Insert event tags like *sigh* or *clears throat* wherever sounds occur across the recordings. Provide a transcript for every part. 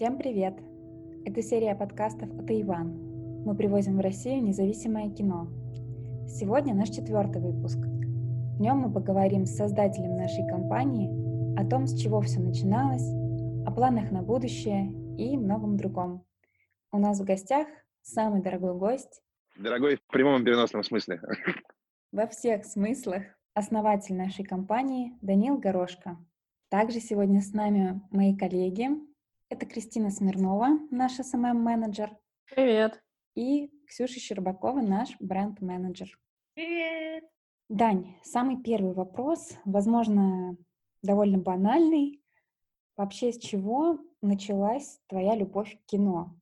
Всем привет! Это серия подкастов от Иван. Мы привозим в Россию независимое кино. Сегодня наш четвертый выпуск. В нем мы поговорим с создателем нашей компании о том, с чего все начиналось, о планах на будущее и многом другом. У нас в гостях самый дорогой гость. Дорогой в прямом и переносном смысле. *laughs* Во всех смыслах. Основатель нашей компании Данил Горошко. Также сегодня с нами мои коллеги. Это Кристина Смирнова, наш SMM-менеджер. Привет. И Ксюша Щербакова, наш бренд-менеджер. Привет. Дань, самый первый вопрос, возможно, довольно банальный. Вообще, с чего началась твоя любовь к кино?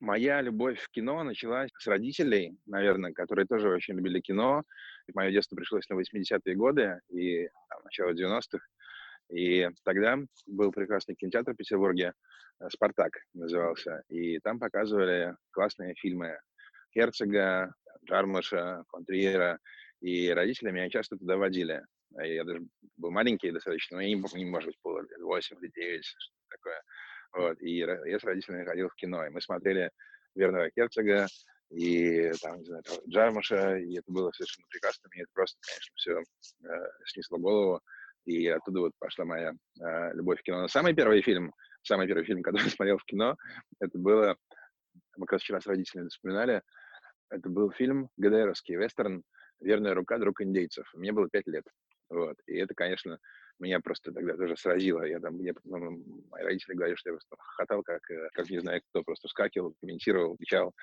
Моя любовь в кино началась с родителей, наверное, которые тоже очень любили кино. Мое детство пришлось на 80-е годы и там, начало 90-х. И тогда был прекрасный кинотеатр в Петербурге, э, «Спартак» назывался. И там показывали классные фильмы Херцога, Джармуша, Фонтриера. И родители меня часто туда водили. Я даже был маленький достаточно, но я не помню, может быть, было 8 или 9, что такое. Вот. И я с родителями ходил в кино, и мы смотрели Верного Герцога и там, не знаю, Джармуша, и это было совершенно прекрасно. Мне это просто, конечно, все э, снесло голову. И оттуда вот пошла моя э, любовь к кино. Но самый первый фильм, самый первый фильм, *laughs* который я смотрел в кино, это было, мы как раз вчера с родителями вспоминали, это был фильм ГДРовский, вестерн «Верная рука, друг индейцев». Мне было пять лет. Вот. И это, конечно, меня просто тогда тоже сразило. Я там, мне, ну, мои родители говорили, что я просто хохотал, как, э, как не знаю кто, просто вскакивал, комментировал, кричал.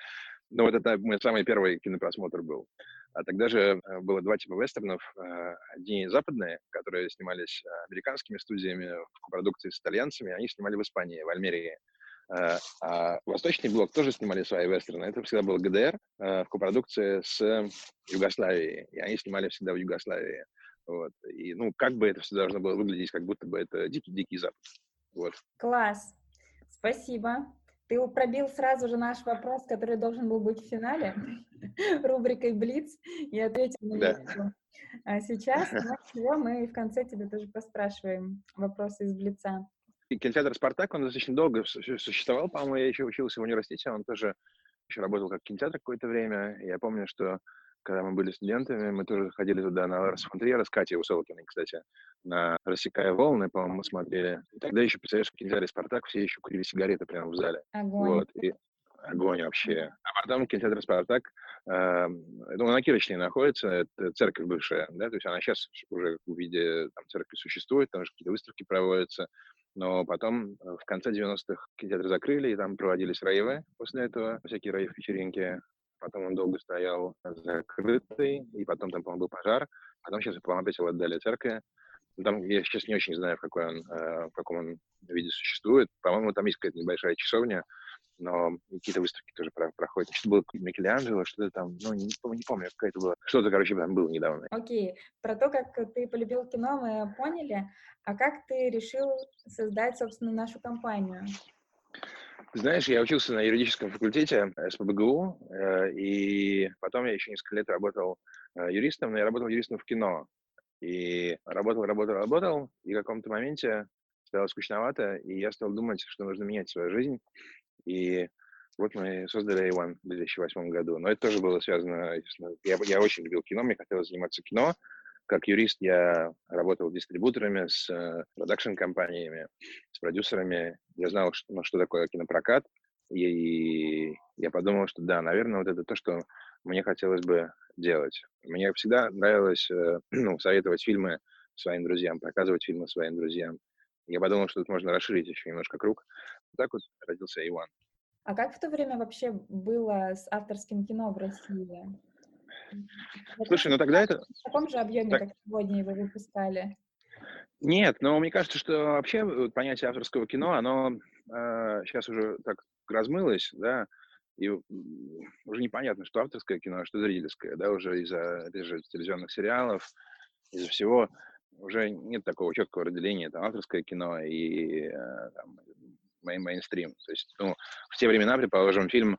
Но вот это мой самый первый кинопросмотр был. А тогда же э, было два типа вестернов. Э, одни западные, которые снимались американскими студиями в продукции с итальянцами, они снимали в Испании, в Альмерии. А Восточный блок тоже снимали свои вестерны. Это всегда был ГДР в копродукции с Югославией. И они снимали всегда в Югославии. Вот. И, ну, как бы это все должно было выглядеть, как будто бы это дикий-дикий Запад. Вот. Класс. Спасибо. Ты пробил сразу же наш вопрос, который должен был быть в финале, *laughs* рубрикой «Блиц», и ответил на него. А сейчас всего мы в конце тебе тоже поспрашиваем вопросы из «Блица». Кинотеатр «Спартак», он достаточно долго существовал, по-моему, я еще учился в университете, он тоже еще работал как кинотеатр какое-то время. Я помню, что когда мы были студентами, мы тоже ходили туда на Ларс фон Триера с Катей Усолкиной, кстати, на «Рассекая волны», по-моему, мы смотрели. И тогда еще, представляешь, в кинотеатре «Спартак» все еще курили сигареты прямо в зале. Огонь. Вот, и огонь вообще. А потом кинотеатр «Спартак», э, ну, на Кирочной находится, это церковь бывшая, да, то есть она сейчас уже в виде там, церкви существует, там же какие-то выставки проводятся, но потом в конце 90-х кинотеатр закрыли, и там проводились рейвы после этого, всякие рейв-вечеринки потом он долго стоял закрытый, и потом там, по-моему, был пожар, потом сейчас, по-моему, опять его отдали церкви. Там, я сейчас не очень знаю, в, какой он, э, в каком он виде существует. По-моему, там есть какая-то небольшая часовня, но какие-то выставки тоже проходят. Что-то было Микеланджело, что-то там, ну, не, не помню, какая-то была. Что-то, короче, там было недавно. Окей. Okay. Про то, как ты полюбил кино, мы поняли. А как ты решил создать, собственно, нашу компанию? Знаешь, я учился на юридическом факультете СПБГУ, э, и потом я еще несколько лет работал э, юристом, но я работал юристом в кино. И работал, работал, работал, и в каком-то моменте стало скучновато, и я стал думать, что нужно менять свою жизнь. И вот мы создали Иван в 2008 году. Но это тоже было связано... Я, я очень любил кино, мне хотелось заниматься кино, как юрист я работал с дистрибуторами, с э, продакшн-компаниями, с продюсерами. Я знал, что, ну, что такое кинопрокат. И я подумал, что да, наверное, вот это то, что мне хотелось бы делать. Мне всегда нравилось э, *clears throat* ну, советовать фильмы своим друзьям, показывать фильмы своим друзьям. Я подумал, что тут можно расширить еще немножко круг. Так вот родился Иван. А как в то время вообще было с авторским кино в России? Слушай, ну тогда это... В таком же объеме, так... как сегодня его выпускали? Нет, но мне кажется, что вообще понятие авторского кино, оно э, сейчас уже так размылось, да, и уже непонятно, что авторское кино, а что зрительское, да, уже из-за, же, телевизионных сериалов, из-за всего уже нет такого четкого разделения, там, авторское кино и э, там, мейнстрим. То есть, ну, в те времена, предположим, фильм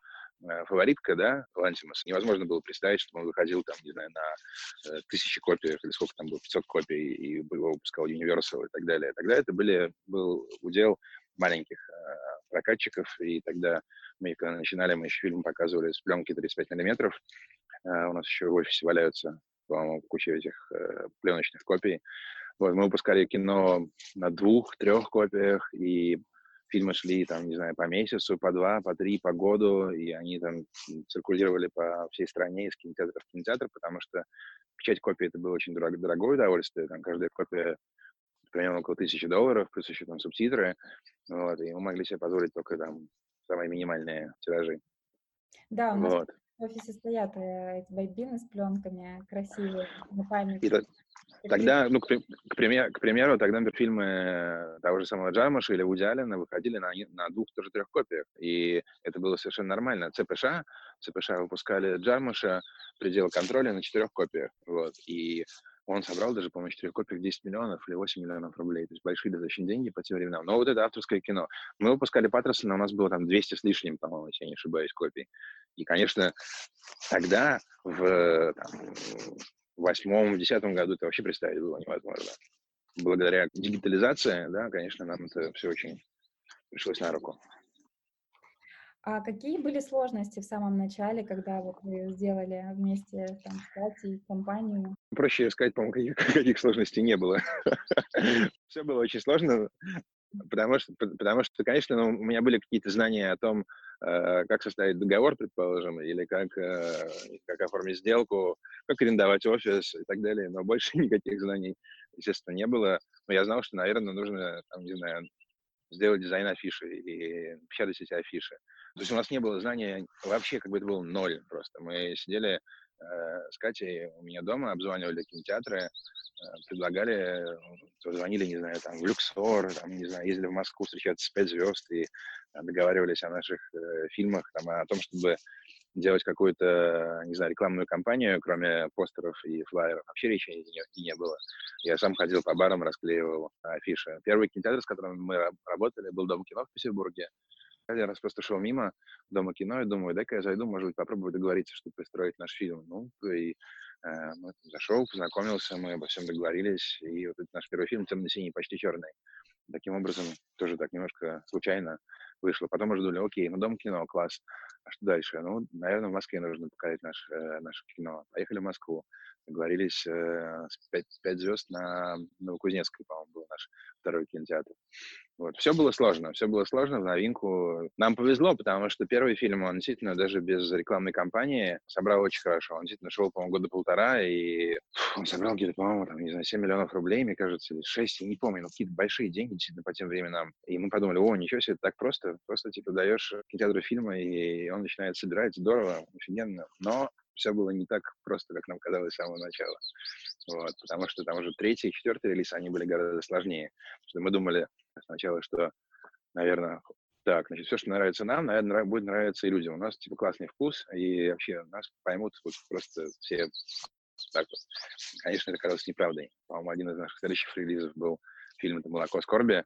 фаворитка, да, Лантимус, невозможно было представить, что он выходил там, не знаю, на э, тысячи копий, или сколько там было, 500 копий, и его выпускал Universal и так далее. Тогда это были, был удел маленьких э, прокатчиков, и тогда мы, когда начинали, мы еще фильм показывали с пленки 35 миллиметров. Э, у нас еще в офисе валяются, по-моему, куча этих э, пленочных копий. Вот, мы выпускали кино на двух, трех копиях, и фильмы шли, там, не знаю, по месяцу, по два, по три, по году, и они там циркулировали по всей стране из кинотеатра в кинотеатр, потому что печать копии это было очень дорого, дорогое удовольствие, там каждая копия примерно около тысячи долларов, плюс еще там субтитры, вот, и мы могли себе позволить только там самые минимальные тиражи. Да, у нас вот. в офисе стоят э, эти байбины с пленками красивые, на память. И, Тогда, ну, к, к, примеру, к примеру, тогда фильмы того же самого Джармаша или Вуди Аллена выходили на, на двух, тоже трех копиях. И это было совершенно нормально. ЦПШ, ЦПШ выпускали Джармаша «Предел контроля» на четырех копиях. Вот. И он собрал даже, по-моему, четырех копиях 10 миллионов или 8 миллионов рублей. То есть большие достаточно деньги по тем временам. Но вот это авторское кино. Мы выпускали Паттерсона, у нас было там 200 с лишним, по-моему, если я не ошибаюсь, копий. И, конечно, тогда в там, восьмом, десятом году это вообще представить было невозможно. Благодаря дигитализации, да, конечно, нам это все очень пришлось на руку. А какие были сложности в самом начале, когда вот вы сделали вместе там, Катей компанию? Проще сказать, по-моему, каких, каких сложностей не было. *laughs* Все было очень сложно, потому что, потому что конечно, ну, у меня были какие-то знания о том, как составить договор, предположим, или как, э, как оформить сделку, как арендовать офис и так далее. Но больше *laughs* никаких знаний, естественно, не было. Но я знал, что, наверное, нужно, там, не знаю, сделать дизайн афиши и печатать эти афиши. То есть у нас не было знания, вообще как бы это было ноль просто. Мы сидели э, с Катей у меня дома, обзванивали кинотеатры, э, предлагали, звонили, не знаю, там, в Люксор, там, не знаю, ездили в Москву встречаться с «Пять звезд» и договаривались о наших э, фильмах, там, о том, чтобы делать какую-то, не знаю, рекламную кампанию, кроме постеров и флайеров. Вообще речи не, не было. Я сам ходил по барам, расклеивал афиши. Первый кинотеатр, с которым мы работали, был Дом кино в Петербурге. Один раз просто шел мимо Дома кино и думаю, дай-ка я зайду, может быть, попробую договориться, чтобы пристроить наш фильм. Ну, и э, зашел, познакомился, мы обо всем договорились, и вот этот наш первый фильм «Темно-синий, почти черный». Таким образом, тоже так немножко случайно вышло. Потом уже думали, окей, ну Дом кино, класс. А что дальше? Ну, наверное, в Москве нужно показать наш, э, наше кино. Поехали в Москву. Договорились э, с 5, 5 звезд на Новокузнецкой, по-моему, был наш второй кинотеатр. Вот. Все было сложно, все было сложно в новинку. Нам повезло, потому что первый фильм, он действительно даже без рекламной кампании собрал очень хорошо. Он действительно шел, по-моему, года полтора, и он собрал где-то, по-моему, там, не знаю, 7 миллионов рублей, мне кажется, или 6, я не помню, но какие-то большие деньги действительно по тем временам. И мы подумали, о, ничего себе, так просто. Просто, типа, даешь кинотеатру фильма, и он начинает собирать. Здорово, офигенно. Но все было не так просто, как нам казалось с самого начала. Вот, потому что там уже третий и четвертый релиз, они были гораздо сложнее. Что мы думали сначала, что, наверное, так, значит, все, что нравится нам, наверное, будет нравиться и людям. У нас, типа, классный вкус, и вообще нас поймут вот, просто все так вот. Конечно, это казалось неправдой. По-моему, один из наших следующих релизов был фильм «Это молоко скорби»,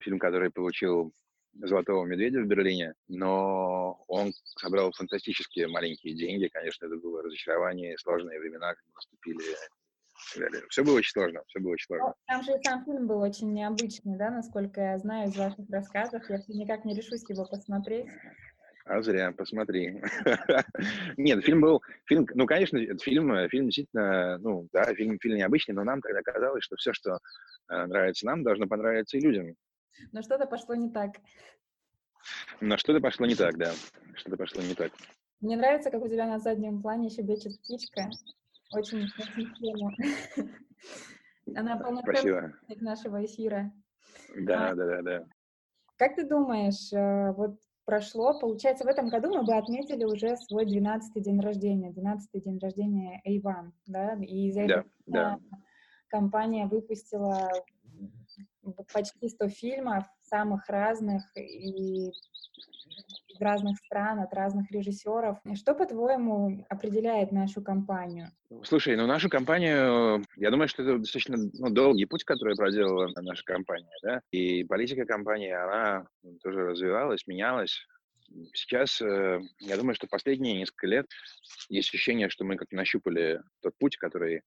фильм, который получил «Золотого медведя» в Берлине, но он собрал фантастические маленькие деньги. Конечно, это было разочарование, сложные времена, наступили все было очень сложно, все было очень сложно. Там же сам фильм был очень необычный, да, насколько я знаю из ваших рассказов. Я никак не решусь его посмотреть. А зря, посмотри. *laughs* Нет, фильм был, фильм, ну, конечно, фильм, фильм действительно, ну, да, фильм, фильм необычный, но нам тогда казалось, что все, что э, нравится нам, должно понравиться и людям. Но что-то пошло не так. Но что-то пошло не так, да. Что-то пошло не так. Мне нравится, как у тебя на заднем плане щебечет птичка. Очень, тему. *laughs* Она полноценная нашего эфира. Да, а, да, да, да. Как ты думаешь, э, вот прошло, получается, в этом году мы бы отметили уже свой 12-й день рождения, 12-й день рождения Эйван, да, и за это да, да. компания выпустила почти 100 фильмов, самых разных и из разных стран, от разных режиссеров. Что, по-твоему, определяет нашу компанию? Слушай, ну нашу компанию, я думаю, что это достаточно ну, долгий путь, который проделала наша компания, да, и политика компании, она тоже развивалась, менялась. Сейчас, э, я думаю, что последние несколько лет есть ощущение, что мы как нащупали тот путь, который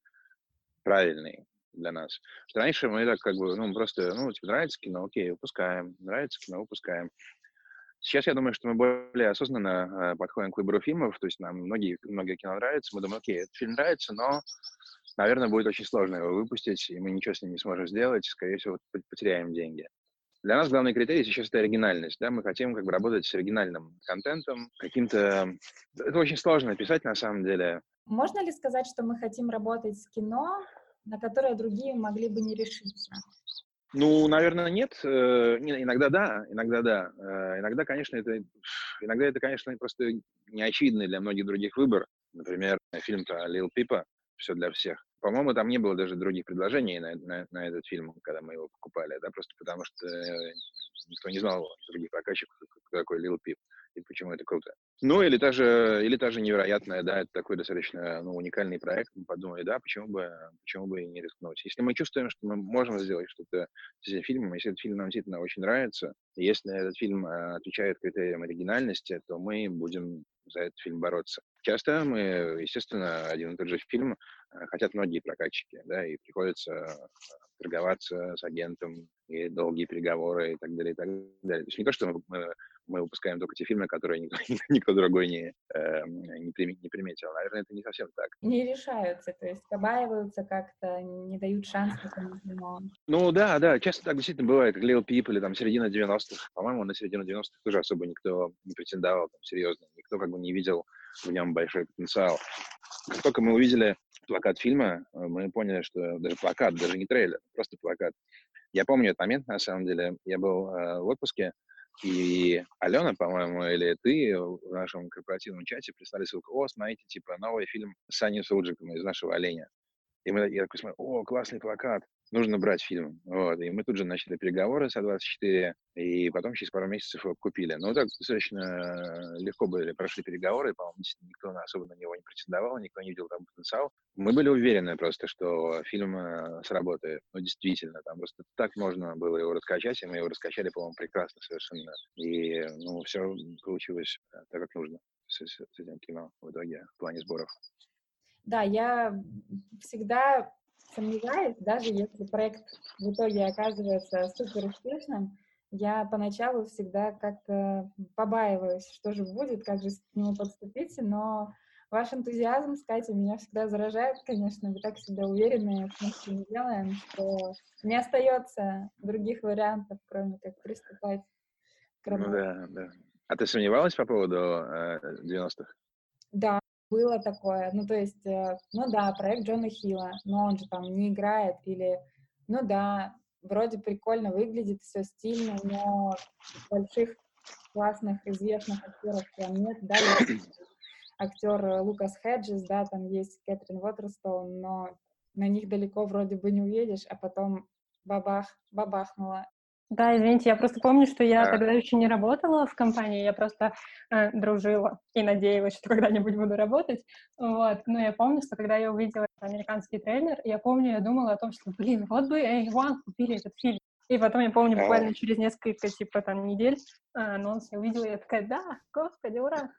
правильный, для нас. Раньше мы так как бы, ну, просто, ну, тебе нравится кино, окей, выпускаем, нравится кино, выпускаем. Сейчас я думаю, что мы более осознанно э, подходим к выбору фильмов, то есть нам многие, многие кино нравятся, мы думаем, окей, этот фильм нравится, но, наверное, будет очень сложно его выпустить, и мы ничего с ним не сможем сделать, скорее всего, потеряем деньги. Для нас главный критерий сейчас это оригинальность, да, мы хотим как бы работать с оригинальным контентом, каким-то... Это очень сложно написать на самом деле. Можно ли сказать, что мы хотим работать с кино, на которое другие могли бы не решиться? Ну, наверное, нет. Э, иногда да, иногда да. Э, иногда, конечно, это, иногда это, конечно, просто неочевидный для многих других выбор. Например, фильм про Лил Пипа «Все для всех». По-моему, там не было даже других предложений на, на, на этот фильм, когда мы его покупали, да, просто потому что э, никто не знал других прокатчиков, кто такой Лил Пип и почему это круто. Ну, или даже, или даже невероятное, да, это такой достаточно ну, уникальный проект. Мы подумали, да, почему бы, почему бы и не рискнуть. Если мы чувствуем, что мы можем сделать что-то с этим фильмом, если этот фильм нам действительно очень нравится, если этот фильм э, отвечает критериям оригинальности, то мы будем за этот фильм бороться. Часто мы, естественно, один и тот же фильм э, хотят многие прокатчики, да, и приходится торговаться с агентом, и долгие переговоры и так далее, и так далее. То есть не то, что мы выпускаем только те фильмы, которые никто, *laughs* никто другой не, э, не, не приметил. Наверное, это не совсем так. Не решаются, то есть побаиваются как-то, не дают шанс *laughs* этому фильму. Ну да, да, часто так действительно бывает, как Лил Пип или там середина 90-х. По-моему, на середину 90-х тоже особо никто не претендовал там, серьезно. Никто как бы не видел в нем большой потенциал. Как только мы увидели плакат фильма, э, мы поняли, что даже плакат, даже не трейлер, просто плакат. Я помню этот момент, на самом деле. Я был э, в отпуске, и Алена, по-моему, или ты в нашем корпоративном чате прислали ссылку, о, смотрите, типа, новый фильм с Саней Суджиком из нашего «Оленя». И мы, я такой смотрю, о, классный плакат нужно брать фильм. Вот. И мы тут же начали переговоры с А24, и потом через пару месяцев его купили. Но так достаточно легко были, прошли переговоры, по-моему, никто особо на него не претендовал, никто не видел там потенциал. Мы были уверены просто, что фильм э, сработает. Ну, действительно, там просто так можно было его раскачать, и мы его раскачали, по-моему, прекрасно совершенно. И, ну, все получилось э, так, как нужно с, с, этим кино в итоге в плане сборов. Да, я всегда сомневаюсь, даже если проект в итоге оказывается супер успешным, я поначалу всегда как-то побаиваюсь, что же будет, как же к нему подступиться, но ваш энтузиазм, Катя, меня всегда заражает, конечно, вы так всегда уверены в том, что мы делаем, что не остается других вариантов, кроме как приступать к работе. Ну да, да. А ты сомневалась по поводу э, 90-х? Да, было такое. Ну, то есть, э, ну да, проект Джона Хилла, но он же там не играет, или, ну да, вроде прикольно выглядит, все стильно, но больших классных, известных актеров прям нет, да, *clears throat* актер Лукас Хеджес, да, там есть Кэтрин Уотерстоун, но на них далеко вроде бы не уедешь, а потом бабах, бабахнуло, да, извините, я просто помню, что я а. тогда еще не работала в компании, я просто э, дружила и надеялась, что когда-нибудь буду работать. Вот. Но я помню, что когда я увидела американский трейлер, я помню, я думала о том, что, блин, вот бы A1 купили этот фильм. И потом я помню, буквально через несколько, типа, там, недель э, анонс я увидела, и я такая, да, господи, ура!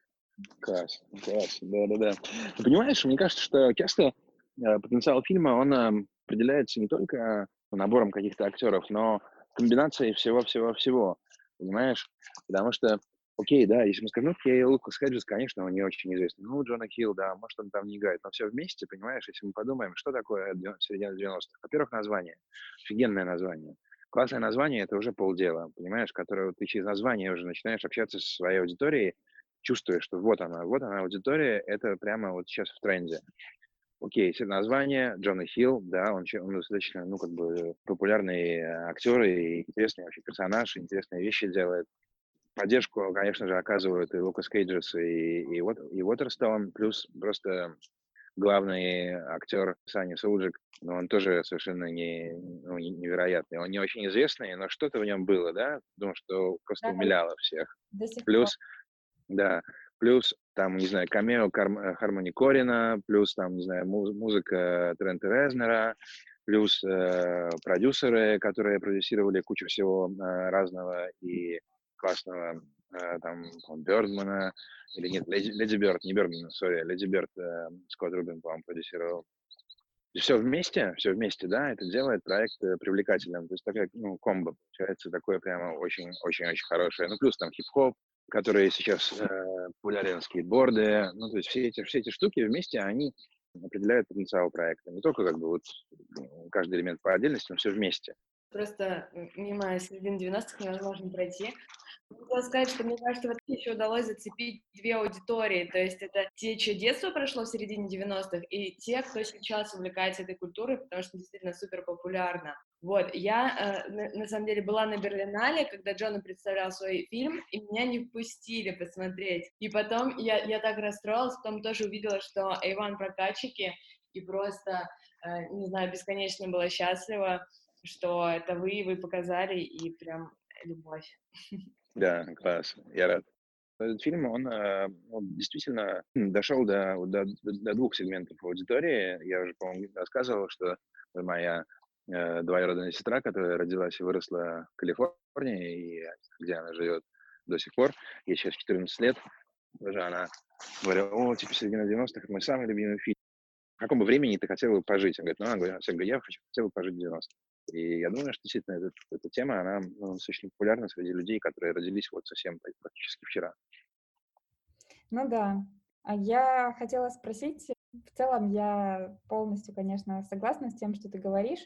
Класс, класс, да-да-да. Ты понимаешь, мне кажется, что часто э, потенциал фильма, он э, определяется не только набором каких-то актеров, но комбинацией всего-всего-всего, понимаешь? Потому что, окей, да, если мы скажем, окей, Лукас Хеджес, конечно, он не очень известный. Ну, Джона Хилл, да, может, он там не играет, но все вместе, понимаешь, если мы подумаем, что такое середина 90-х. Во-первых, название. Офигенное название. Классное название — это уже полдела, понимаешь, которое ты через название уже начинаешь общаться со своей аудиторией, чувствуешь, что вот она, вот она аудитория, это прямо вот сейчас в тренде окей, все название, Джона Хилл, да, он, он достаточно, ну, как бы популярный э, актер и интересный вообще персонаж, интересные вещи делает. Поддержку, конечно же, оказывают и Лукас Кейджес, и, и, и Уотерстоун, плюс просто главный актер Сани Сулджик, но он тоже совершенно не, ну, невероятный. Он не очень известный, но что-то в нем было, да, думаю, что просто да, умиляло всех. Плюс, да, плюс там, не знаю, камео Кар- э, Хармони Корина, плюс там, не знаю, муз- музыка Трента Резнера, плюс э, продюсеры, которые продюсировали кучу всего э, разного и классного, э, там, Бёрдмана, или нет, Леди, Леди Бёрд, не Бёрдмана, сори, Леди Бёрд, э, Скотт Рубин, по-моему, продюсировал. все вместе, все вместе, да, это делает проект э, привлекательным. То есть такая, ну, комбо получается, такое прямо очень-очень-очень хорошее. Ну, плюс там хип-хоп, который сейчас э, популярен, скейтборды. Ну, то есть все эти, все эти штуки вместе, они определяют потенциал проекта. Не только как бы вот каждый элемент по отдельности, но все вместе. Просто мимо середины 90-х невозможно пройти. Хотела сказать, что мне кажется, вот еще удалось зацепить две аудитории. То есть это те, чье детство прошло в середине 90-х, и те, кто сейчас увлекается этой культурой, потому что действительно супер популярна. Вот, я э, на, на самом деле была на Берлинале, когда Джона представлял свой фильм, и меня не впустили посмотреть. И потом я, я так расстроилась, потом тоже увидела, что Иван прокатчики, и просто, э, не знаю, бесконечно была счастлива, что это вы, вы показали, и прям любовь. *laughs* Да, класс, я рад. Этот фильм, он, э, он действительно дошел до, до, до двух сегментов аудитории. Я уже, по-моему, рассказывал, что моя э, двоюродная сестра, которая родилась и выросла в Калифорнии, и где она живет до сих пор, ей сейчас 14 лет, даже она говорила, о, типа, середина 90-х, это мой самый любимый фильм. Каком бы времени ты хотел бы пожить? Он говорит, ну, она говорит, я говорю, я хочу, хотел бы пожить в 90 и я думаю, что действительно эта, эта тема, она ну, достаточно популярна среди людей, которые родились вот совсем практически вчера. Ну да. А я хотела спросить, в целом я полностью, конечно, согласна с тем, что ты говоришь,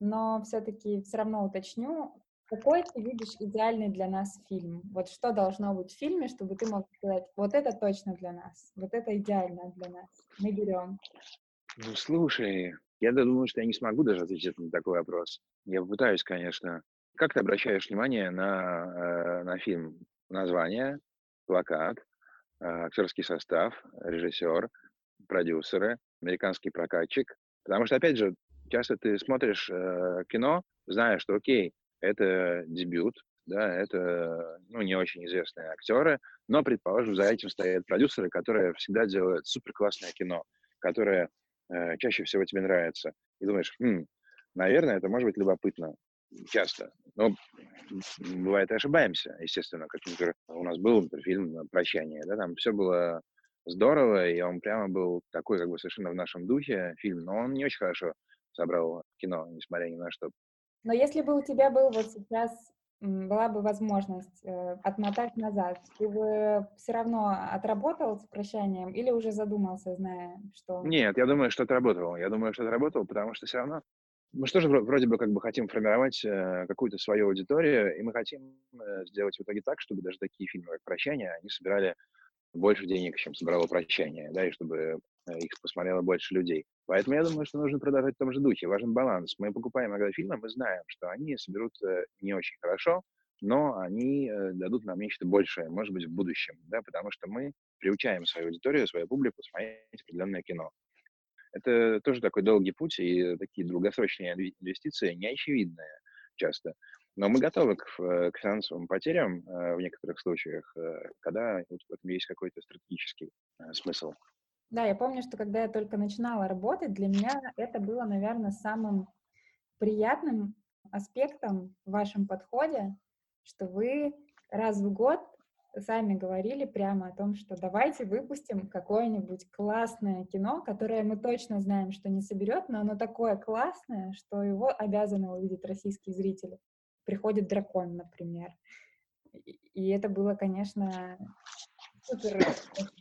но все-таки все равно уточню, какой ты видишь идеальный для нас фильм? Вот что должно быть в фильме, чтобы ты мог сказать, вот это точно для нас, вот это идеально для нас, мы берем. Ну, слушай, я думаю, что я не смогу даже ответить на такой вопрос. Я попытаюсь, конечно. Как ты обращаешь внимание на, э, на фильм? Название, плакат, э, актерский состав, режиссер, продюсеры, американский прокатчик. Потому что, опять же, часто ты смотришь э, кино, зная, что, окей, это дебют, да, это ну, не очень известные актеры, но, предположим, за этим стоят продюсеры, которые всегда делают супер классное кино, которые э, чаще всего тебе нравится. И думаешь, хм, наверное, это может быть любопытно часто. Но бывает и ошибаемся, естественно, как, например, у нас был например, фильм «Прощание», да, там все было здорово, и он прямо был такой, как бы, совершенно в нашем духе фильм, но он не очень хорошо собрал кино, несмотря ни на что. Но если бы у тебя был вот сейчас была бы возможность э, отмотать назад, ты бы все равно отработал с прощанием или уже задумался, зная, что... Нет, я думаю, что отработал. Я думаю, что отработал, потому что все равно мы же тоже вроде бы как бы хотим формировать э, какую-то свою аудиторию, и мы хотим э, сделать в итоге так, чтобы даже такие фильмы, как «Прощание», они собирали больше денег, чем собрало «Прощание», да, и чтобы э, их посмотрело больше людей. Поэтому я думаю, что нужно продолжать в том же духе. Важен баланс. Мы покупаем иногда фильмы, мы знаем, что они соберут э, не очень хорошо, но они э, дадут нам нечто большее, может быть, в будущем, да, потому что мы приучаем свою аудиторию, свою публику смотреть определенное кино. Это тоже такой долгий путь, и такие долгосрочные инвестиции неочевидные часто. Но мы готовы к, к финансовым потерям в некоторых случаях, когда вот в есть какой-то стратегический смысл. Да, я помню, что когда я только начинала работать, для меня это было, наверное, самым приятным аспектом в вашем подходе, что вы раз в год сами говорили прямо о том, что давайте выпустим какое-нибудь классное кино, которое мы точно знаем, что не соберет, но оно такое классное, что его обязаны увидеть российские зрители. Приходит дракон, например. И это было, конечно, супер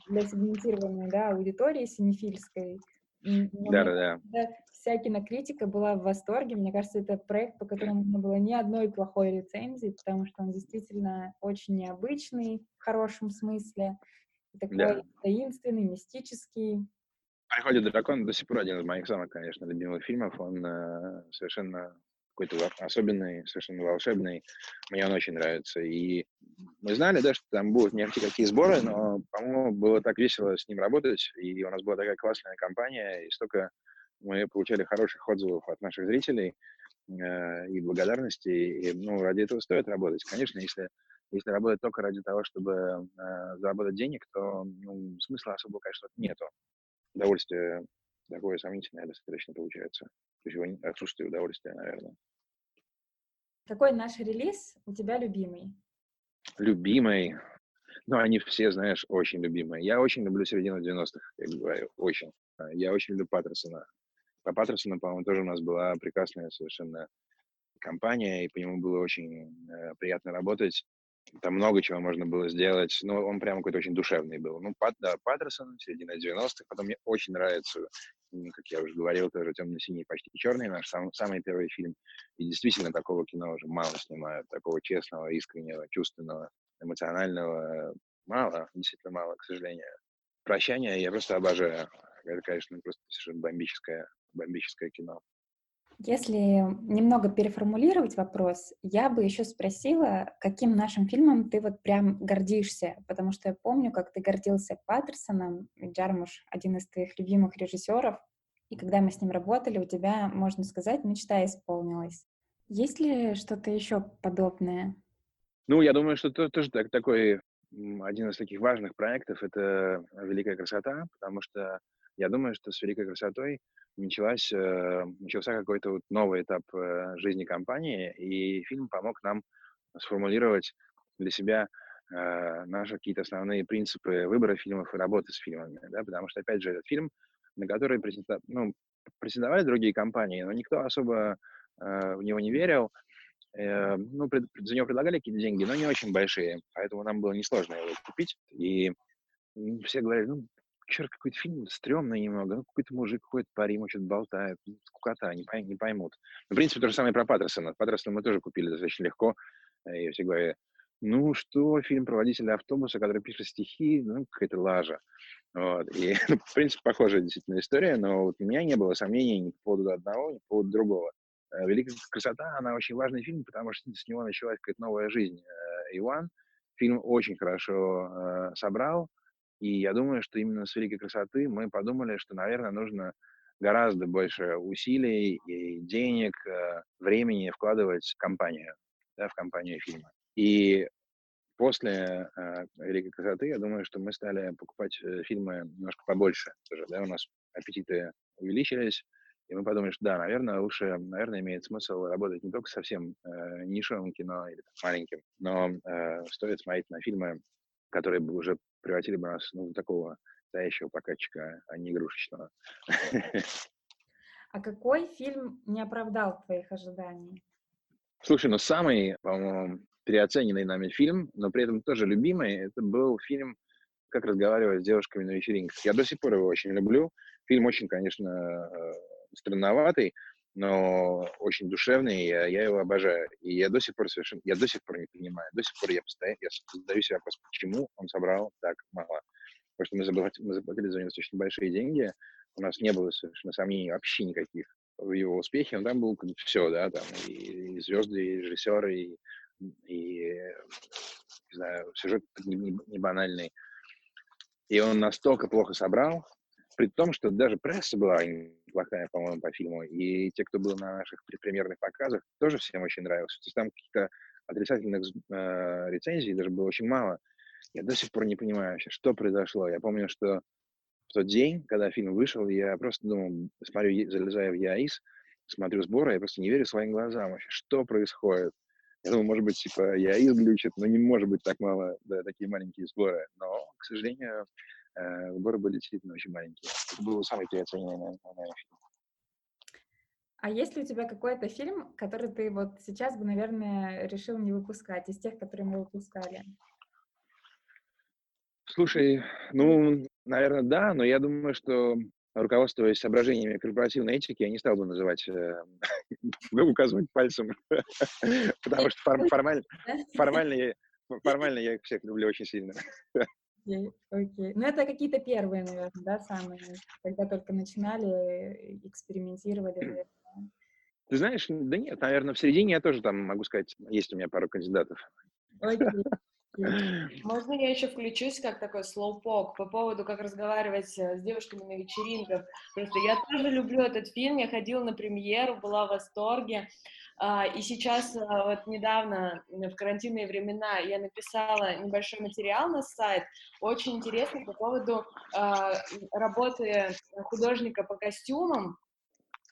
для сегментированной да, аудитории синефильской. Да, да, да. Вся кинокритика была в восторге. Мне кажется, это проект, по которому не было ни одной плохой рецензии, потому что он действительно очень необычный в хорошем смысле. Такой да. таинственный, мистический. «Приходит дракон» до сих пор один из моих самых, конечно, любимых фильмов. Он э, совершенно какой-то особенный, совершенно волшебный. Мне он очень нравится. И мы знали, да, что там будут не какие сборы, но, по-моему, было так весело с ним работать, и у нас была такая классная компания, и столько мы получали хороших отзывов от наших зрителей э, и благодарности, и, ну, ради этого стоит работать. Конечно, если, если работать только ради того, чтобы э, заработать денег, то ну, смысла особо, конечно, нету. Удовольствие такое сомнительное достаточно получается. То есть его отсутствие удовольствия, наверное. Какой наш релиз у тебя любимый? Любимый? Ну, они все, знаешь, очень любимые. Я очень люблю середину 90-х, я говорю, очень. А, я очень люблю Паттерсона. По Паттерсону, по-моему, тоже у нас была прекрасная совершенно компания, и по нему было очень э, приятно работать. Там много чего можно было сделать, но он прямо какой-то очень душевный был. Ну, Пат, да, Паттерсон, середина 90-х, потом мне очень нравится, как я уже говорил, тоже «Темно-синий, почти черный» наш сам, самый первый фильм. И действительно, такого кино уже мало снимают, такого честного, искреннего, чувственного, эмоционального. Мало, действительно мало, к сожалению. «Прощание» я просто обожаю. Это, конечно, просто совершенно бомбическое, бомбическое кино. Если немного переформулировать вопрос, я бы еще спросила, каким нашим фильмом ты вот прям гордишься, потому что я помню, как ты гордился Паттерсоном, Джармуш — один из твоих любимых режиссеров, и когда мы с ним работали, у тебя, можно сказать, мечта исполнилась. Есть ли что-то еще подобное? Ну, я думаю, что это тоже так, такой один из таких важных проектов — это «Великая красота», потому что я думаю, что с «Великой красотой» началась, э, начался какой-то вот новый этап э, жизни компании, и фильм помог нам сформулировать для себя э, наши какие-то основные принципы выбора фильмов и работы с фильмами, да, потому что, опять же, этот фильм, на который ну, претендовали другие компании, но никто особо в него не верил, ну, за него предлагали какие-то деньги, но не очень большие, поэтому нам было несложно его купить, и все говорили, ну, черт, какой-то фильм стрёмный немного, ну, какой-то мужик ходит по Риму, что-то болтает, ну, скукота, не, пойм, не поймут. Ну, в принципе, то же самое про Паттерсона. Паттерсона мы тоже купили достаточно легко, и все говорили, ну что, фильм про водителя автобуса, который пишет стихи, ну, какая-то лажа. Вот. И, *laughs* ну, в принципе, похожая действительно история, но вот у меня не было сомнений ни по поводу одного, ни по поводу другого. Э, «Великая красота», она очень важный фильм, потому что с него началась какая-то новая жизнь. Э, Иван фильм очень хорошо э, собрал, и я думаю, что именно с великой красоты мы подумали, что, наверное, нужно гораздо больше усилий и денег, э, времени вкладывать в компанию, да, в компанию фильма. И после э, «Великой красоты» я думаю, что мы стали покупать э, фильмы немножко побольше тоже, да, у нас аппетиты увеличились, и мы подумали, что да, наверное, лучше, наверное, имеет смысл работать не только совсем э, нишевым кино или там, маленьким, но э, стоит смотреть на фильмы, которые бы уже превратили бы нас ну, в такого настоящего прокатчика, а не игрушечного. *laughs* А какой фильм не оправдал твоих ожиданий? Слушай, ну самый, по-моему, переоцененный нами фильм, но при этом тоже любимый, это был фильм «Как разговаривать с девушками на вечеринках». Я до сих пор его очень люблю. Фильм очень, конечно, э, странноватый, но очень душевный, я, я его обожаю. И я до сих пор совершенно, я до сих пор не понимаю, до сих пор я постоянно, я задаю себе вопрос, почему он собрал так мало. Потому что мы заплатили, мы заплатили за него достаточно большие деньги, у нас не было совершенно сомнений вообще никаких в его успехе, но там было все, да, там и, и звезды, и режиссеры, и, и не знаю, сюжет не, не банальный. И он настолько плохо собрал, при том, что даже пресса была неплохая, по-моему, по фильму, и те, кто был на наших премьерных показах, тоже всем очень нравился. То есть там каких-то отрицательных э, рецензий даже было очень мало. Я до сих пор не понимаю вообще, что произошло. Я помню, что в тот день, когда фильм вышел, я просто думал, смотрю, залезаю в ЯИС, смотрю сборы, я просто не верю своим глазам вообще, что происходит. Я думаю, может быть, типа, ЯИС глючит, но не может быть так мало, да, такие маленькие сборы. Но, к сожалению, э, сборы были действительно очень маленькие. Это был самый переоцененный, наверное, фильм. А есть ли у тебя какой-то фильм, который ты вот сейчас бы, наверное, решил не выпускать, из тех, которые мы выпускали? Слушай, ну, наверное, да, но я думаю, что руководствуясь соображениями корпоративной этики, я не стал бы называть, э, *laughs* указывать пальцем, *laughs* потому что формально, формально, *laughs* формально я их всех люблю очень сильно. Окей, окей. Ну, это какие-то первые, наверное, да, самые, когда только начинали, экспериментировали, наверное. Ты знаешь, да нет, наверное, в середине я тоже там могу сказать, есть у меня пару кандидатов. Окей. Можно я еще включусь как такой слоупок по поводу, как разговаривать э, с девушками на вечеринках? Просто я тоже люблю этот фильм, я ходила на премьеру, была в восторге. А, и сейчас, а, вот недавно, в карантинные времена, я написала небольшой материал на сайт, очень интересный по поводу а, работы художника по костюмам,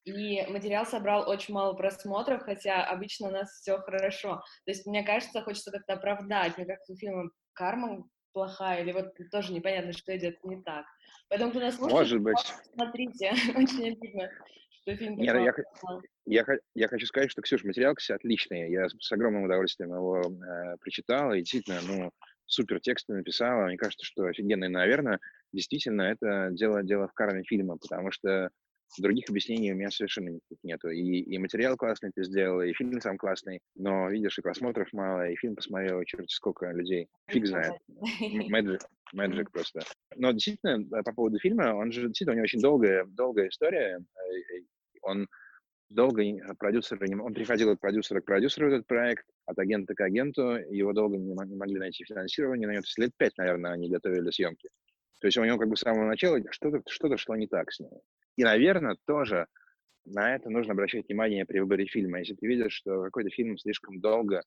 и материал собрал очень мало просмотров, хотя обычно у нас все хорошо. То есть, мне кажется, хочется как-то оправдать. Мне кажется, у фильма карма плохая, или вот тоже непонятно, что идет не так. Поэтому, кто нас слушает, Может быть. смотрите, *laughs* очень обидно, что фильм Нет, я, я, я хочу сказать, что, Ксюш, материал, кстати, отличный. Я с огромным удовольствием его э, прочитал, и действительно, ну, супер тексты написала. Мне кажется, что офигенно. И, наверное, действительно, это дело, дело в карме фильма, потому что других объяснений у меня совершенно никаких нету. И, и материал классный ты сделал, и фильм сам классный, но, видишь, и просмотров мало, и фильм посмотрел, черти сколько людей. Фиг знает. *laughs* Magic просто. Но действительно, э, по поводу фильма, он же действительно, у него очень долгая, долгая история. Э, он долго продюсер, он приходил от продюсера к продюсеру этот проект, от агента к агенту, его долго не, могли найти финансирование на него. То есть лет пять, наверное, они готовили съемки. То есть у него как бы с самого начала что-то что шло не так с ним. И, наверное, тоже на это нужно обращать внимание при выборе фильма. Если ты видишь, что какой-то фильм слишком долго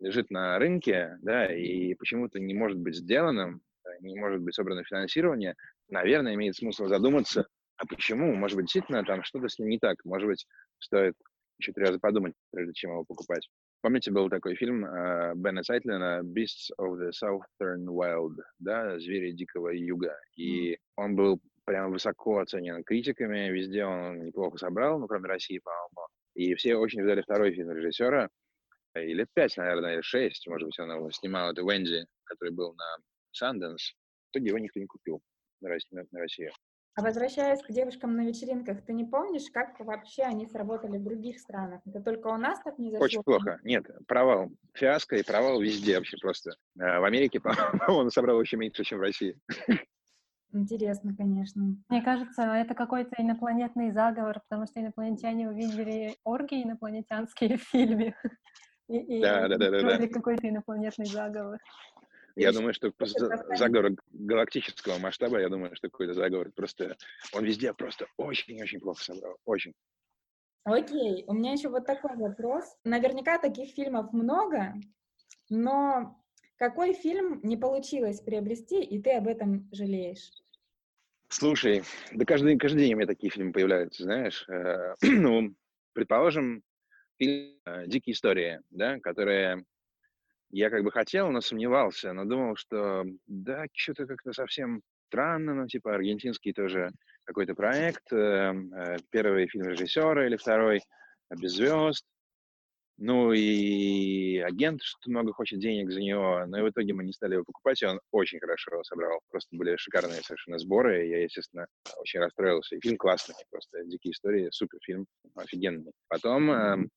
лежит на рынке, да, и почему-то не может быть сделанным, не может быть собрано финансирование, наверное, имеет смысл задуматься, а почему? Может быть, действительно там что-то с ним не так. Может быть, стоит еще три раза подумать, прежде чем его покупать. Помните, был такой фильм э, Бена Сайтлина «Beasts of the Southern Wild», да, «Звери дикого юга». И он был прям высоко оценен критиками, везде он неплохо собрал, ну, кроме России, по-моему. И все очень ждали второй фильм режиссера. И лет пять, наверное, или шесть, может быть, он его снимал. Это Венди, который был на Санденс. В итоге его никто не купил на Россию. А возвращаясь к девушкам на вечеринках, ты не помнишь, как вообще они сработали в других странах? Это только у нас так не зашло? Очень плохо. Нет, провал. Фиаско и провал везде вообще просто. Э, в Америке, *laughs* по-моему, он собрал еще меньше, чем в России. Интересно, конечно. Мне кажется, это какой-то инопланетный заговор, потому что инопланетяне увидели оргии инопланетянские в фильме. *laughs* И, да, да, да, да, да. какой-то инопланетный заговор. Я думаю, что заговор галактического масштаба, я думаю, что какой-то заговор просто... Он везде просто очень-очень плохо собрал. Очень. Окей, у меня еще вот такой вопрос. Наверняка таких фильмов много, но какой фильм не получилось приобрести, и ты об этом жалеешь? Слушай, да каждый, каждый день у меня такие фильмы появляются, знаешь. Э, *clears throat* ну, предположим, фильм э, «Дикие истории», да, которая я как бы хотел, но сомневался, но думал, что да, что-то как-то совсем странно, ну, типа аргентинский тоже какой-то проект, э, э, первый фильм режиссера или второй без звезд, ну и агент что много хочет денег за него, но и в итоге мы не стали его покупать, и он очень хорошо его собрал. Просто были шикарные совершенно сборы, и я, естественно, очень расстроился. И фильм классный, просто «Дикие истории», супер фильм, офигенный. Потом э,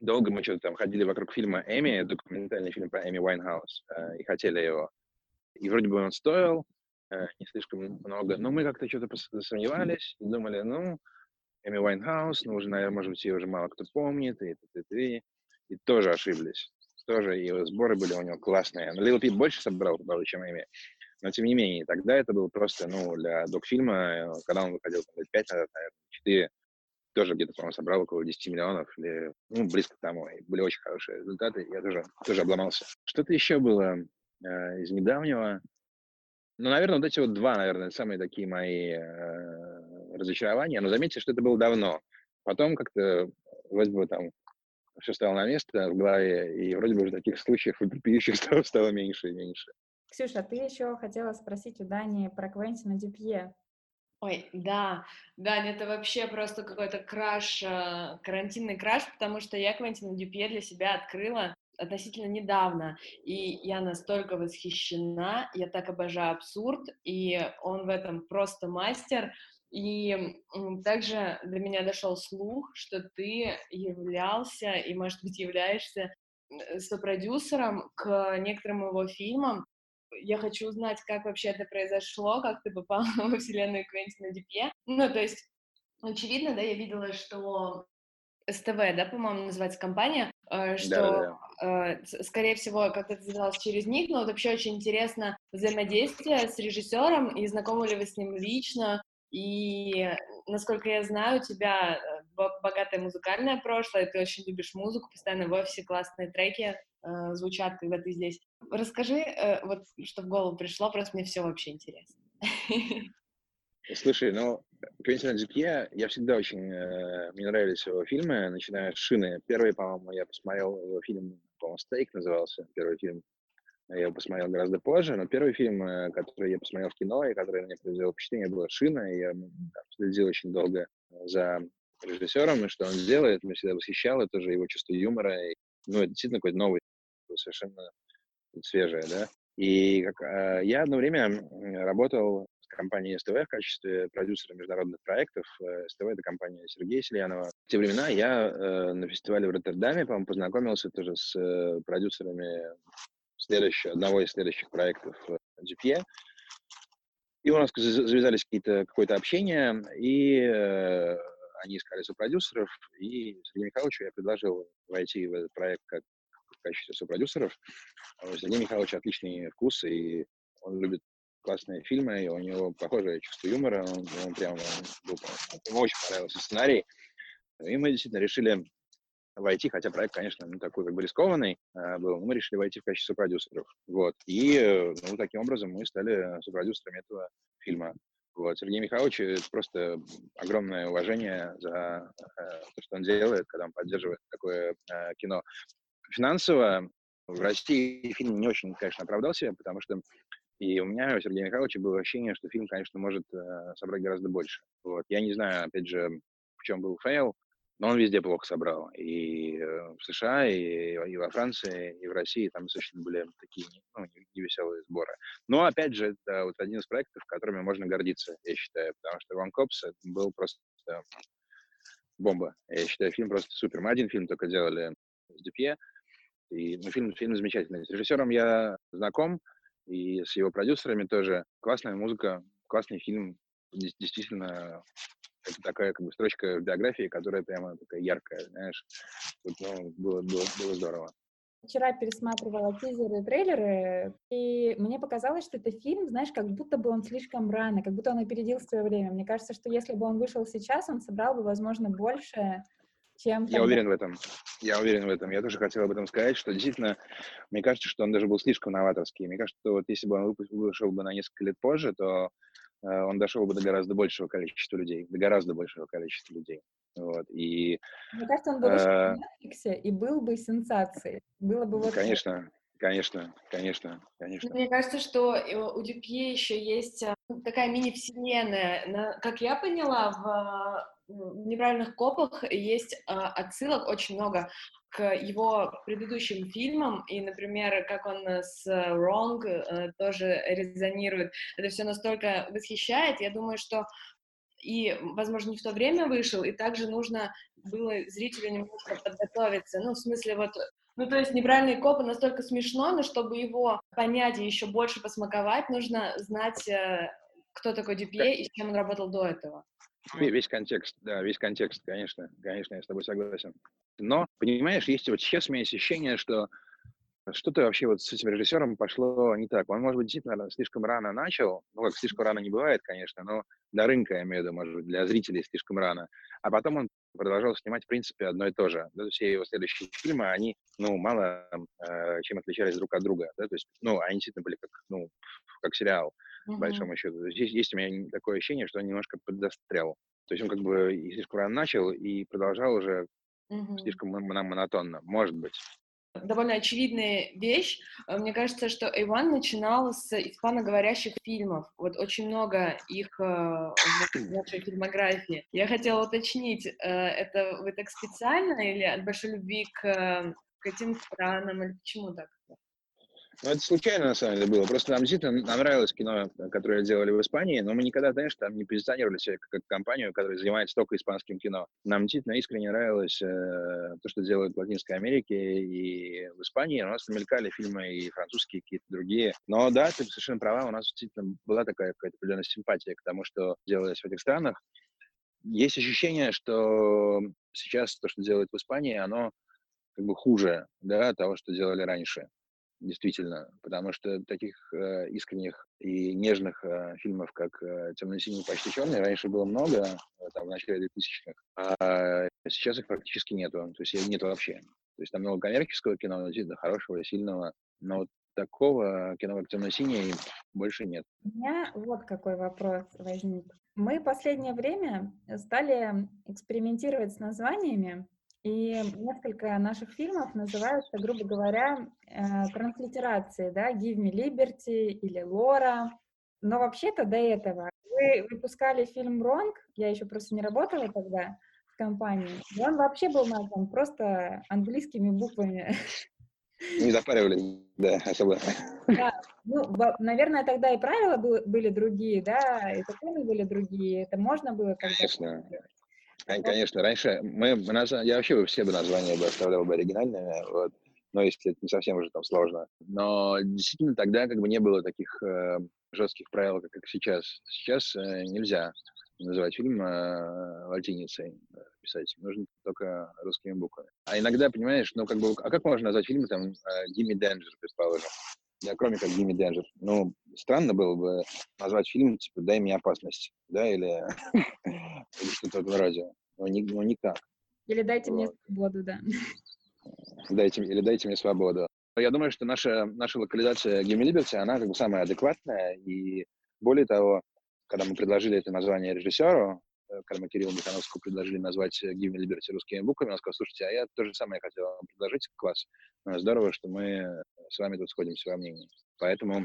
долго мы что-то там ходили вокруг фильма «Эми», документальный фильм про Эми Уайнхаус, э, и хотели его. И вроде бы он стоил э, не слишком много, но мы как-то что-то сомневались и думали, ну, Эми Уайнхаус, ну, уже, наверное, может быть, ее уже мало кто помнит, и, и, и, и, и тоже ошиблись. Тоже его сборы были у него классные. Но Лил Пип больше собрал, чем Эми. Но, тем не менее, тогда это было просто, ну, для док-фильма, э, когда он выходил, там, лет 5 назад, наверное, 4, тоже где-то, по-моему, собрал около 10 миллионов, или, ну, близко к тому. И были очень хорошие результаты, я тоже, тоже обломался. Что-то еще было э, из недавнего. Ну, наверное, вот эти вот два, наверное, самые такие мои э, разочарования. Но заметьте, что это было давно. Потом как-то вроде бы там все стало на место в голове, и вроде бы уже таких случаев вопиющих *laughs* стало, стало меньше и меньше. Ксюша, ты еще хотела спросить у Дани про Квентина Дюпье. Ой, да, да, это вообще просто какой-то краш, э, карантинный краш, потому что я Квентина Дюпье для себя открыла относительно недавно, и я настолько восхищена, я так обожаю абсурд, и он в этом просто мастер, и также до меня дошел слух, что ты являлся и, может быть, являешься э, сопродюсером к некоторым его фильмам, я хочу узнать, как вообще это произошло, как ты попал *laughs* во вселенную Квентина Дюпье. Ну, то есть, очевидно, да, я видела, что СТВ, да, по-моему, называется компания, э, что, да, да. Э, скорее всего, как это связалось через них, но вот вообще очень интересно взаимодействие с режиссером, и знакомы ли вы с ним лично, и, насколько я знаю, у тебя э, богатое музыкальное прошлое, ты очень любишь музыку, постоянно в офисе классные треки э, звучат, когда ты здесь. Расскажи, э, вот что в голову пришло, просто мне все вообще интересно. *laughs* Слушай, ну, Квентина Дюпье, я всегда очень, э, мне нравились его фильмы, начиная с «Шины». Первый, по-моему, я посмотрел его фильм, по-моему, «Стейк» назывался, первый фильм. Я его посмотрел гораздо позже, но первый фильм, который я посмотрел в кино, и который мне произвел впечатление, было «Шина», и я там, следил очень долго за режиссером, и что он делает, меня всегда восхищало тоже его чувство юмора. И, ну, это действительно какой-то новый, совершенно свежее, да. И как, э, я одно время работал с компанией СТВ в качестве продюсера международных проектов. Э, СТВ — это компания Сергея Сельянова. В те времена я э, на фестивале в Роттердаме, по-моему, познакомился тоже с э, продюсерами следующего, одного из следующих проектов э, GPA. И у нас завязались какие-то, какое-то общение, и э, они искали сопродюсеров, и Сергею Михайловичу я предложил войти в этот проект как в качестве сопродюсеров. У Сергея Михайловича отличный вкус, и он любит классные фильмы, и у него похожее чувство юмора, он, он прямо был, ему очень понравился сценарий. И мы действительно решили войти, хотя проект, конечно, ну, такой как бы рискованный э, был, но мы решили войти в качестве продюсеров. Вот. И э, ну, таким образом мы стали сопродюсерами этого фильма. Вот. Сергей Михайлович, просто огромное уважение за э, то, что он делает, когда он поддерживает такое э, кино. Финансово в России фильм не очень, конечно, оправдал себя, потому что и у меня, у Сергея Михайловича, было ощущение, что фильм, конечно, может э, собрать гораздо больше. Вот. Я не знаю, опять же, в чем был fail, но он везде плохо собрал. И э, в США, и, и во Франции, и в России там достаточно были такие ну, невеселые сборы. Но, опять же, это вот один из проектов, которыми можно гордиться, я считаю, потому что «One Cops» был просто бомба. Я считаю, фильм просто супер. Мы один фильм только делали с Дюпье, и ну, фильм, фильм замечательный. С режиссером я знаком, и с его продюсерами тоже. Классная музыка, классный фильм. Действительно, это такая как бы строчка в биографии, которая прямо такая яркая, знаешь. Вот, ну, было, было, было здорово. Вчера пересматривала тизеры и трейлеры, и мне показалось, что это фильм, знаешь, как будто бы он слишком рано, как будто он опередил свое время. Мне кажется, что если бы он вышел сейчас, он собрал бы, возможно, больше, чем... Я уверен в этом. Я уверен в этом. Я тоже хотел об этом сказать, что действительно, мне кажется, что он даже был слишком новаторский. Мне кажется, что вот если бы он вышел бы на несколько лет позже, то Э, он дошел бы до гораздо большего количества людей, до гораздо большего количества людей. Вот, и, Мне кажется, он бы вышел э, на Netflix и был бы сенсацией. Было бы вот Конечно, конечно, конечно, конечно. Мне кажется, что у Дюпье еще есть э, такая мини-вселенная. Как я поняла, в неправильных копах есть отсылок очень много к его предыдущим фильмам, и, например, как он с Wrong э, тоже резонирует. Это все настолько восхищает. Я думаю, что и, возможно, не в то время вышел, и также нужно было зрителю немножко подготовиться. Ну, в смысле, вот ну, то есть неправильные копы настолько смешно, но чтобы его понять и еще больше посмаковать, нужно знать, э, кто такой Дюпье и с чем он работал до этого. Весь контекст, да, весь контекст, конечно, конечно, я с тобой согласен. Но, понимаешь, есть вот меня ощущение, что что-то вообще вот с этим режиссером пошло не так. Он, может быть, действительно слишком рано начал, ну, как слишком рано не бывает, конечно, но для рынка, я имею в виду, может быть, для зрителей слишком рано. А потом он продолжал снимать, в принципе, одно и то же. Да, все его следующие фильмы, они, ну, мало э, чем отличались друг от друга, да, то есть, ну, они действительно были как, ну, как сериал mm-hmm. большому счету. Здесь есть у меня такое ощущение, что он немножко подострял. То есть он как бы слишком рано начал и продолжал уже mm-hmm. слишком монотонно, может быть. Довольно очевидная вещь. Э, мне кажется, что Иван начинал с испаноговорящих фильмов. Вот очень много их э, в нашей фильмографии. Я хотела уточнить, э, это вы так специально или от большой любви к, к этим странам, или почему так? Ну, это случайно, на самом деле, было. Просто нам действительно нравилось кино, которое делали в Испании, но мы никогда, знаешь, там не позиционировали себя как, компанию, которая занимается только испанским кино. Нам действительно искренне нравилось э, то, что делают в Латинской Америке и в Испании. У нас мелькали фильмы и французские, какие-то другие. Но да, ты совершенно права, у нас действительно была такая какая-то определенная симпатия к тому, что делалось в этих странах. Есть ощущение, что сейчас то, что делают в Испании, оно как бы хуже да, того, что делали раньше действительно, потому что таких э, искренних и нежных э, фильмов, как э, «Темно-синий, почти черный», раньше было много, э, там, в начале 2000-х, а сейчас их практически нету, то есть нету вообще. То есть там много коммерческого кино, действительно хорошего, сильного, но вот такого кино, как «Темно-синий», больше нет. У меня вот какой вопрос возник. Мы последнее время стали экспериментировать с названиями, и несколько наших фильмов называются, грубо говоря, э, транслитерацией, да, «Give me liberty» или «Лора». Но вообще-то до этого вы выпускали фильм «Ронг», я еще просто не работала тогда, в компании. И он вообще был назван просто английскими буквами. Не запаривались, да, особо. Да, ну, наверное, тогда и правила были другие, да, и законы были другие, это можно было когда Конечно. Конечно, раньше мы, мы я вообще все бы названия бы оставлял бы оригинальными, вот, но если это не совсем уже там сложно. Но действительно тогда как бы не было таких э, жестких правил, как, как сейчас. Сейчас э, нельзя называть фильм э, латиницей э, писать, нужно только русскими буквами. А иногда, понимаешь, ну как бы, а как можно назвать фильм там Gimme Danger, предположим? Да, кроме как Gimme Danger. Ну, странно было бы назвать фильм, типа, дай мне опасность, да, или, *laughs* или что-то в этом роде. Ну, ни, ну, никак. Или дайте вот. мне свободу, да. Дайте, или дайте мне свободу. Я думаю, что наша, наша локализация Gimme Liberty, она как бы самая адекватная, и более того, когда мы предложили это название режиссеру, когда мы Михановскому предложили назвать Gimme Liberty русскими буквами, он сказал, слушайте, а я то же самое хотел вам предложить, класс. Здорово, что мы с вами тут сходимся во мнении. Поэтому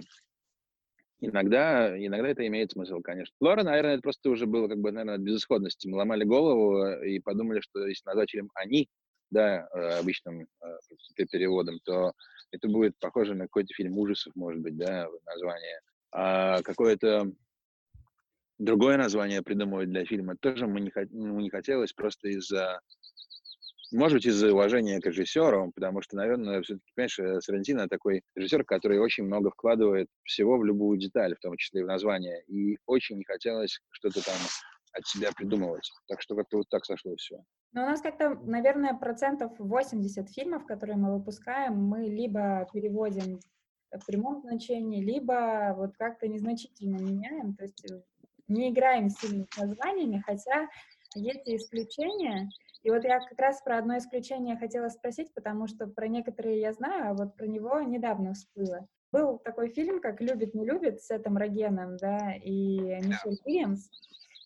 иногда, иногда это имеет смысл, конечно. Лора, наверное, это просто уже было как бы, наверное, от безысходности. Мы ломали голову и подумали, что если назвать фильм «Они», да, э, обычным э, переводом, то это будет похоже на какой-то фильм ужасов, может быть, да, название. А какое-то другое название придумывать для фильма тоже мы не, ну, не хотелось просто из-за может быть, из-за уважения к режиссеру, потому что, наверное, все-таки, понимаешь, э, Сарантино такой режиссер, который очень много вкладывает всего в любую деталь, в том числе и в название, и очень не хотелось что-то там от себя придумывать. Так что как-то вот так сошло все. Ну, у нас как-то, наверное, процентов 80 фильмов, которые мы выпускаем, мы либо переводим в прямом значении, либо вот как-то незначительно меняем, то есть э, не играем с названиями, хотя есть и исключения. И вот я как раз про одно исключение хотела спросить, потому что про некоторые я знаю, а вот про него недавно всплыло. Был такой фильм, как «Любит, не любит» с Этом Рогеном, да, и Мишель Уильямс.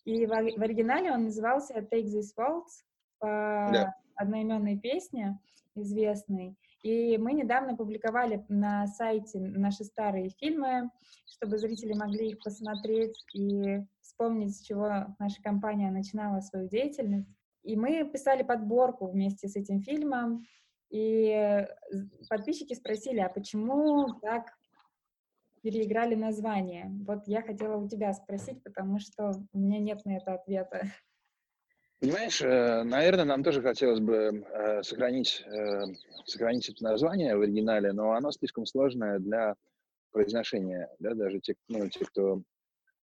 И в, в оригинале он назывался «Take This Waltz» по да. одноименной песне известной. И мы недавно публиковали на сайте наши старые фильмы, чтобы зрители могли их посмотреть и вспомнить, с чего наша компания начинала свою деятельность. И мы писали подборку вместе с этим фильмом, и подписчики спросили, а почему так переиграли название? Вот я хотела у тебя спросить, потому что у меня нет на это ответа. Понимаешь, э, наверное, нам тоже хотелось бы э, сохранить, э, сохранить это название в оригинале, но оно слишком сложное для произношения, да, даже те, ну, те кто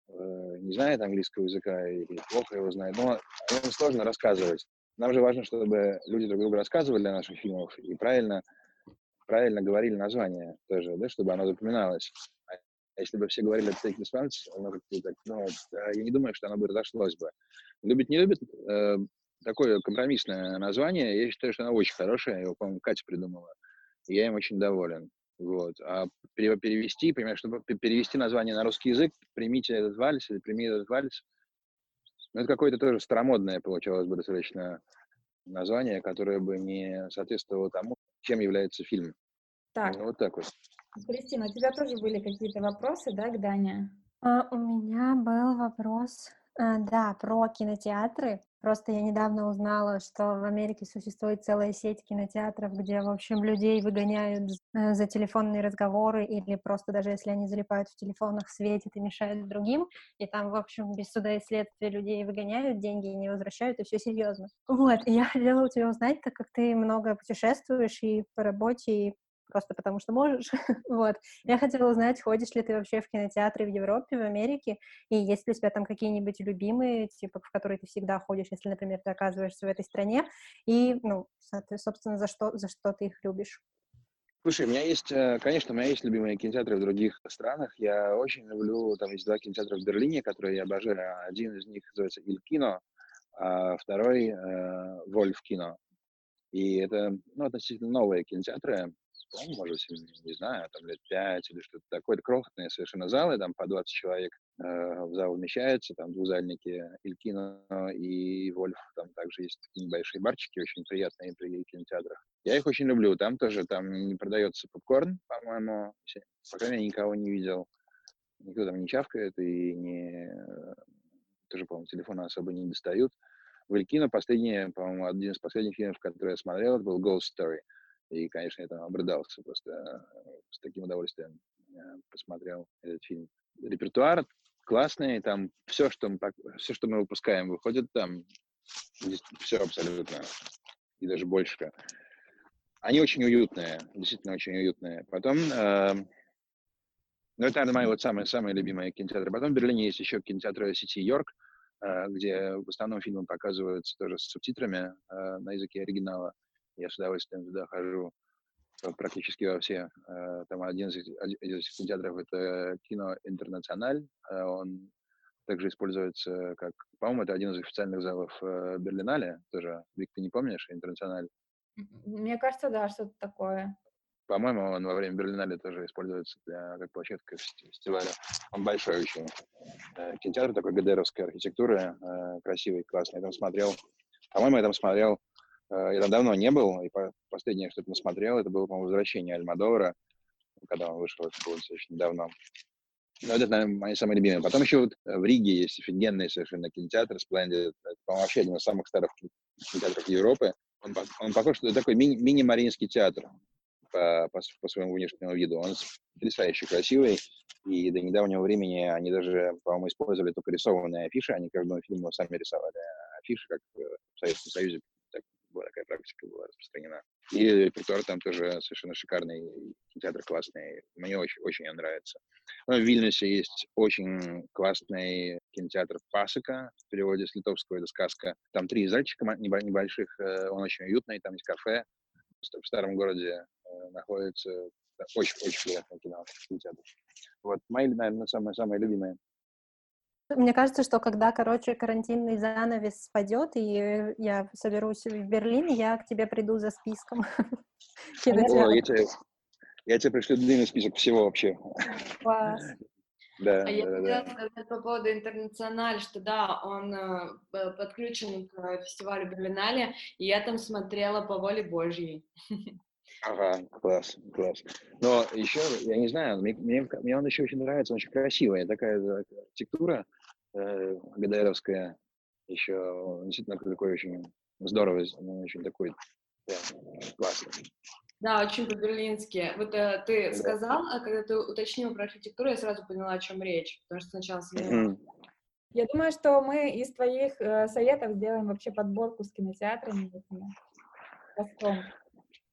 не знает английского языка или плохо его знает, но им сложно рассказывать. Нам же важно, чтобы люди друг другу рассказывали для наших фильмов и правильно, правильно говорили название тоже, да, чтобы оно запоминалось. А если бы все говорили Take this once, оно как-то так, ну, я не думаю, что оно бы разошлось бы. Любит, не любит, э, такое компромиссное название, я считаю, что оно очень хорошее, его, по-моему, Катя придумала, и я им очень доволен. Вот. А перевести, понимаешь, чтобы перевести название на русский язык, примите этот вальс или прими этот вальс, ну, это какое-то тоже старомодное получалось бы достаточно название, которое бы не соответствовало тому, чем является фильм. Так. Ну, вот так вот. Кристина, у тебя тоже были какие-то вопросы, да, к Дане? А, у меня был вопрос, а, да, про кинотеатры. Просто я недавно узнала, что в Америке существует целая сеть кинотеатров, где, в общем, людей выгоняют э, за телефонные разговоры или просто даже если они залипают в телефонах, светят и мешают другим, и там, в общем, без суда и следствия людей выгоняют, деньги не возвращают, и все серьезно. Вот, и я хотела у тебя узнать, так как ты много путешествуешь и по работе, и просто потому что можешь. *laughs* вот. Я хотела узнать, ходишь ли ты вообще в кинотеатры в Европе, в Америке, и есть ли у тебя там какие-нибудь любимые, типа, в которые ты всегда ходишь, если, например, ты оказываешься в этой стране, и, ну, собственно, за что, за что ты их любишь? Слушай, у меня есть, э, конечно, у меня есть любимые кинотеатры в других странах. Я очень люблю, там есть два кинотеатра в Берлине, которые я обожаю. Один из них называется Иль Кино, а второй э, Вольф Кино. И это ну, относительно новые кинотеатры по-моему, может, не знаю, там лет пять или что-то такое. Это крохотные совершенно залы, там по 20 человек э, в зал вмещается, там двузальники Илькино и Вольф, там также есть такие небольшие барчики, очень приятные при кинотеатрах. Я их очень люблю, там тоже, там не продается попкорн, по-моему, пока я никого не видел. Никто там не чавкает и не, тоже, по-моему, телефоны особо не достают. В Элькино последний, по-моему, один из последних фильмов, который я смотрел, это был Ghost Story. И, конечно, я там обрыдался просто э, с таким удовольствием э, посмотрел этот фильм. Репертуар классный, там все, что мы, все, что мы выпускаем, выходит там, все абсолютно, и даже больше. Они очень уютные, действительно очень уютные. Потом, э, ну, это, наверное, мои вот самые, самые любимые кинотеатры. Потом в Берлине есть еще кинотеатр сети Йорк, где в основном фильмы показываются тоже с субтитрами э, на языке оригинала. Я с удовольствием туда хожу практически во все. Э, там один из, из кинотеатров — это кино «Интернациональ». Э, он также используется как... По-моему, это один из официальных залов э, Берлинале тоже. Вик, ты не помнишь «Интернациональ»? Мне кажется, да, что-то такое. По-моему, он во время Берлинале тоже используется для, как площадка фестиваля. Он большой очень. Кинотеатр такой ГДРовской архитектуры, красивый, классный. Я там смотрел... По-моему, я там смотрел Э, я там давно не был, и последнее, что я посмотрел, это было, по-моему, «Возвращение Альмадовара», когда он вышел, это было достаточно давно. Но это, наверное, мои самые любимые. Потом еще вот э, в Риге есть офигенный совершенно кинотеатр Splendid. Это, по-моему, вообще один из самых старых кинотеатров Европы. Он, он похож, это такой мини- мини-маринский театр по, по, по своему внешнему виду. Он потрясающе красивый. И до недавнего времени они даже, по-моему, использовали только рисованные афиши. Они каждому фильму сами рисовали афиши, как в Советском Союзе была такая практика была распространена. И репертуар там тоже совершенно шикарный, кинотеатр классный, мне очень, очень нравится. Ну, в Вильнюсе есть очень классный кинотеатр «Пасека», в переводе с литовского это сказка. Там три зальчика небольших, э, он очень уютный, там есть кафе. В старом городе находится очень-очень приятный кинотеатр. Вот мои, наверное, самые-самые любимые. Мне кажется, что когда, короче, карантинный занавес спадет, и я соберусь в Берлине, я к тебе приду за списком. *laughs* О, я, тебе, я тебе пришлю длинный список всего вообще. Класс. *laughs* Да, а я да, хотела да. сказать по поводу Интернациональ, что да, он э, подключен к фестивалю Берлинале, и я там смотрела по воле Божьей. *laughs* Ага, класс, класс. Но еще, я не знаю, мне, мне, мне он еще очень нравится, он очень красивая такая архитектура э, ГДРовская. Еще действительно такой очень здоровый, очень такой да, классный. Да, очень по-берлински. Вот э, ты да. сказал, а когда ты уточнил про архитектуру, я сразу поняла, о чем речь, потому что сначала mm-hmm. Я думаю, что мы из твоих э, советов сделаем вообще подборку с кинотеатрами. Потом.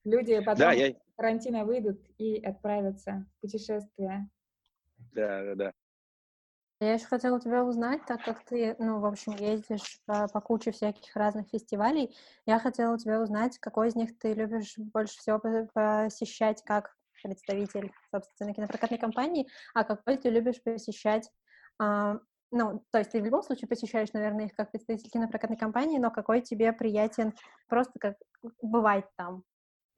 Люди потом да, я... карантина выйдут и отправятся в путешествие. Да, да, да. Я еще хотела тебя узнать, так как ты, ну, в общем, ездишь по, по куче всяких разных фестивалей, я хотела у тебя узнать, какой из них ты любишь больше всего посещать как представитель, собственно, кинопрокатной компании, а какой ты любишь посещать а, ну, то есть ты в любом случае посещаешь, наверное, их как представитель кинопрокатной компании, но какой тебе приятен просто как бывать там?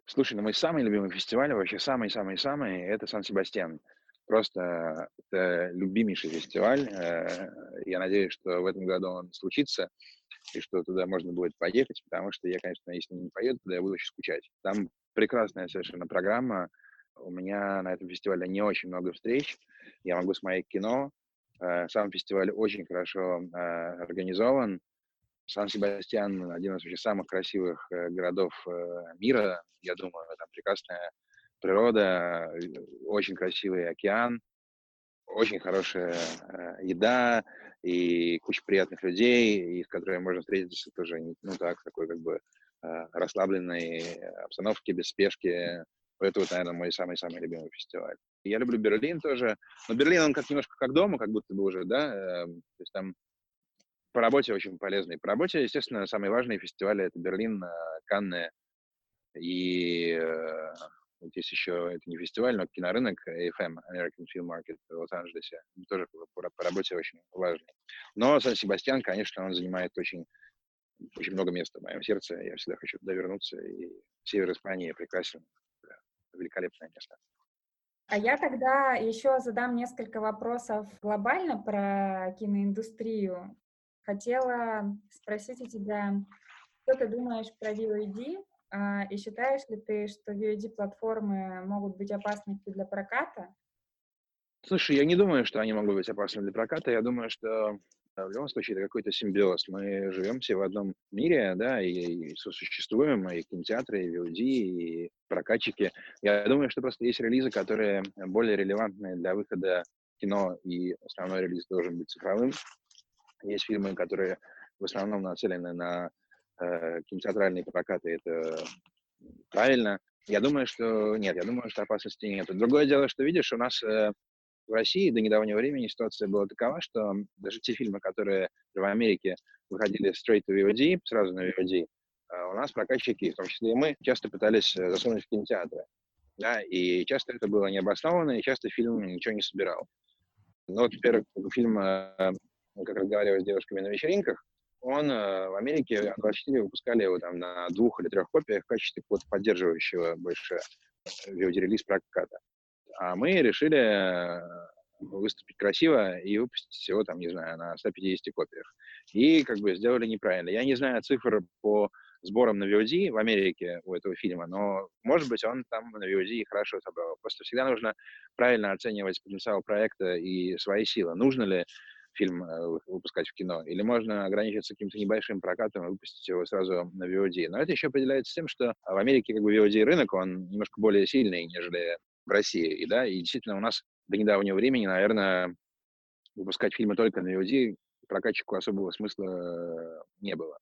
Слушай, ну мой самый любимый фестиваль, вообще самый-самый-самый, это Сан-Себастьян. Просто это любимейший фестиваль. Э, я надеюсь, что в этом году он случится, и что туда можно будет поехать, потому что я, конечно, если не поеду, туда я буду очень скучать. Там прекрасная совершенно программа. У меня на этом фестивале не очень много встреч. Я могу смотреть кино. Э, сам фестиваль очень хорошо э, организован. Сан-Себастьян — один из вообще самых красивых э, городов э, мира, я думаю, там прекрасная природа, очень красивый океан, очень хорошая э, еда и куча приятных людей, и с которыми можно встретиться тоже, ну так, такой как бы расслабленной обстановке, без спешки. Это вот, наверное, мой самый-самый любимый фестиваль. Я люблю Берлин тоже, но Берлин, он как немножко как дома, как будто бы уже, да, то есть там по работе очень полезный. По работе, естественно, самые важные фестивали — это Берлин, э, Канны и э, вот есть еще, это не фестиваль, но кинорынок AFM, American Film Market в Лос-Анджелесе, тоже по, по работе очень важный. Но Сан-Себастьян, конечно, он занимает очень, очень много места в моем сердце. Я всегда хочу туда вернуться. И север Испании прекрасен. Великолепное место. А я тогда еще задам несколько вопросов глобально про киноиндустрию. Хотела спросить у тебя, что ты думаешь про VOD, а, и считаешь ли ты, что VOD-платформы могут быть опасны для проката? Слушай, я не думаю, что они могут быть опасны для проката. Я думаю, что в любом случае это какой-то симбиоз. Мы живем все в одном мире, да, и, и сосуществуем, и кинотеатры, и VOD, и прокатчики. Я думаю, что просто есть релизы, которые более релевантны для выхода кино, и основной релиз должен быть цифровым. Есть фильмы, которые в основном нацелены на э, кинотеатральные прокаты, это правильно. Я думаю, что нет, я думаю, что опасности нет. Другое дело, что видишь, у нас э, в России до недавнего времени ситуация была такова, что даже те фильмы, которые в Америке выходили straight to VOD, сразу на VOD, а у нас прокатчики, в том числе и мы, часто пытались э, засунуть в кинотеатры. Да, и часто это было необоснованно, и часто фильм ничего не собирал. Но вот, во-первых, фильм э, «Как разговаривать с девушками на вечеринках», он э, в Америке 24 выпускали его там на двух или трех копиях в качестве вот поддерживающего больше VOD-релиз проката. А мы решили э, выступить красиво и выпустить его там, не знаю, на 150 копиях. И как бы сделали неправильно. Я не знаю цифр по сборам на VOD в Америке у этого фильма, но, может быть, он там на VOD хорошо собрал. Просто всегда нужно правильно оценивать потенциал проекта и свои силы. Нужно ли фильм э, выпускать в кино, или можно ограничиться каким-то небольшим прокатом и выпустить его сразу на VOD. Но это еще определяется тем, что в Америке как бы VOD рынок, он немножко более сильный, нежели в России. И, да, и действительно у нас до недавнего времени, наверное, выпускать фильмы только на VOD прокатчику особого смысла э, не было.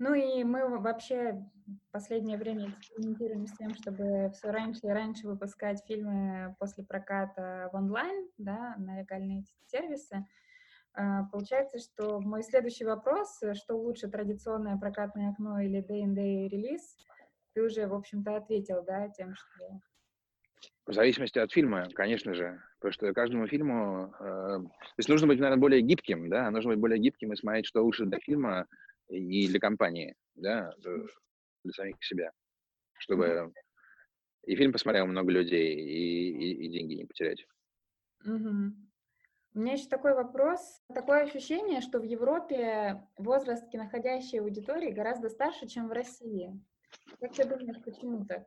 Ну и мы вообще в последнее время экспериментируем с тем, чтобы все раньше и раньше выпускать фильмы после проката в онлайн, да, на легальные сервисы. А, получается, что мой следующий вопрос, что лучше, традиционное прокатное окно или day-in-day релиз, ты уже, в общем-то, ответил, да, тем, что в зависимости от фильма, конечно же. Потому что каждому фильму... Э, то есть нужно быть, наверное, более гибким, да? Нужно быть более гибким и смотреть, что лучше для фильма и для компании, да? Для самих себя. Чтобы и фильм посмотрел много людей, и, и, и деньги не потерять. Угу. У меня еще такой вопрос. Такое ощущение, что в Европе возраст киноходящей аудитории гораздо старше, чем в России. Как ты думаешь, почему так?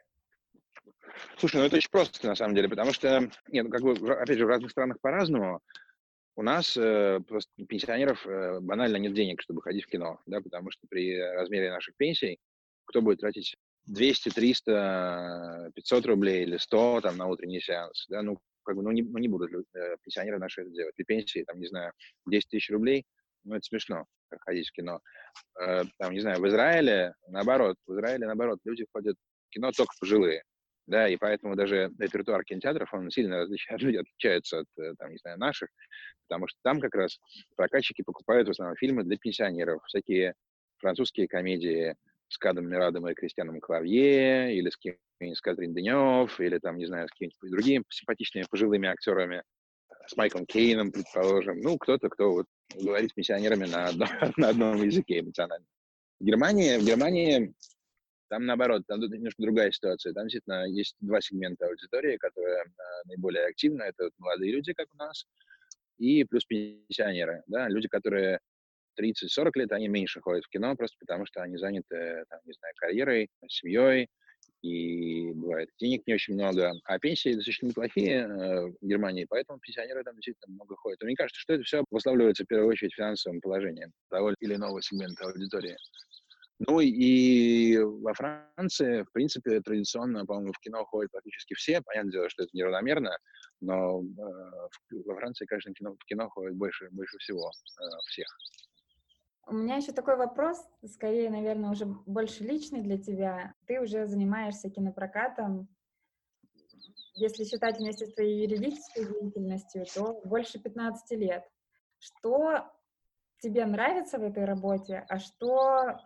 Слушай, ну это очень просто на самом деле, потому что, нет, ну как бы, опять же, в разных странах по-разному. У нас э, просто пенсионеров э, банально нет денег, чтобы ходить в кино, да, потому что при размере наших пенсий кто будет тратить 200, 300, 500 рублей или 100 там на утренний сеанс, да, ну, как бы, ну, не, ну, не будут э, пенсионеры наши это делать. При пенсии, там, не знаю, 10 тысяч рублей, ну, это смешно, ходить в кино. Э, там, не знаю, в Израиле, наоборот, в Израиле, наоборот, люди ходят в кино только пожилые да, и поэтому даже репертуар кинотеатров, он сильно различается, *laughs* отличается от, э, там, не знаю, наших, потому что там как раз прокатчики покупают в основном фильмы для пенсионеров, всякие французские комедии с Кадом Мирадом и Кристианом Клавье, или с кем-нибудь с Катрин Денев, или там, не знаю, с какими-нибудь другими симпатичными пожилыми актерами, с Майклом Кейном, предположим, ну, кто-то, кто вот говорит с пенсионерами на одном, *laughs* на одном языке эмоционально. В Германии, в Германии там наоборот, там немножко другая ситуация. Там действительно есть два сегмента аудитории, которые э, наиболее активны. Это вот молодые люди, как у нас, и плюс пенсионеры. Да? Люди, которые 30-40 лет, они меньше ходят в кино, просто потому что они заняты, там, не знаю, карьерой, семьей, и бывает денег не очень много, а пенсии достаточно неплохие э, в Германии, поэтому пенсионеры там действительно много ходят. Мне кажется, что это все обуславливается в первую очередь финансовым положением того или иного сегмента аудитории. Ну и во Франции, в принципе, традиционно, по-моему, в кино ходят практически все. Понятное дело, что это неравномерно, но э, во Франции, конечно, кино, в кино ходит больше, больше всего э, всех. У меня еще такой вопрос, скорее, наверное, уже больше личный для тебя. Ты уже занимаешься кинопрокатом. Если считать вместе с твоей юридической деятельностью, то больше 15 лет. Что тебе нравится в этой работе, а что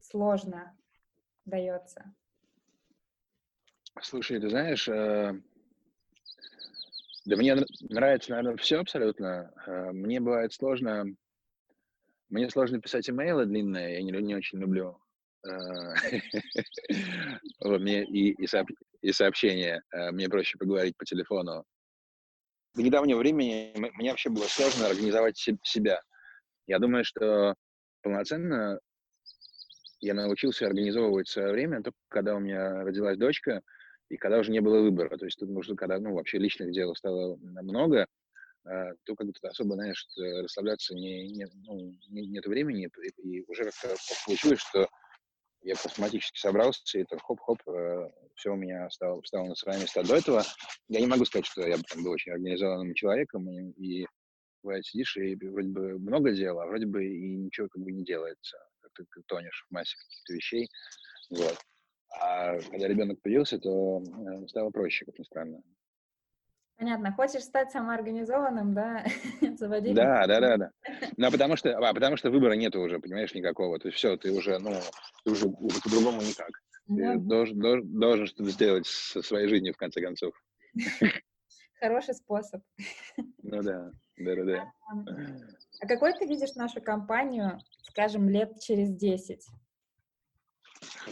сложно дается? Слушай, ты знаешь, э, да мне нравится, наверное, все абсолютно. Э, мне бывает сложно, мне сложно писать имейлы длинные, я не, не очень люблю. *laughs* Вот, мне и, и, сооб, и сообщения, э, мне проще поговорить по телефону. До недавнего времени мне вообще было сложно организовать себя. Я думаю, что полноценно я научился организовывать свое время только когда у меня родилась дочка, и когда уже не было выбора. То есть тут нужно, когда, ну, вообще личных дел стало много, то как то особо, знаешь, расслабляться не, не, ну, не, нет времени, и, и уже как-то получилось, что я автоматически собрался, и это хоп-хоп, э, все у меня стало, встало на свои места. До этого я не могу сказать, что я там, был очень организованным человеком, и, и бывает, сидишь, и вроде бы много дела, а вроде бы и ничего как бы не делается. Как ты, тонешь в массе каких-то вещей. Вот. А когда ребенок появился, то э, стало проще, как ни странно. Понятно. Хочешь стать самоорганизованным, да? *laughs* Заводить? Да, *laughs* да, да, да. Ну, а потому что, а, потому что выбора нет уже, понимаешь, никакого. То есть все, ты уже, ну, ты уже, уже по-другому никак. Ты должен, должен, должен что-то сделать со своей жизнью, в конце концов. *laughs* Хороший способ. Ну да, да, да, да. А какой ты видишь нашу компанию, скажем, лет через 10?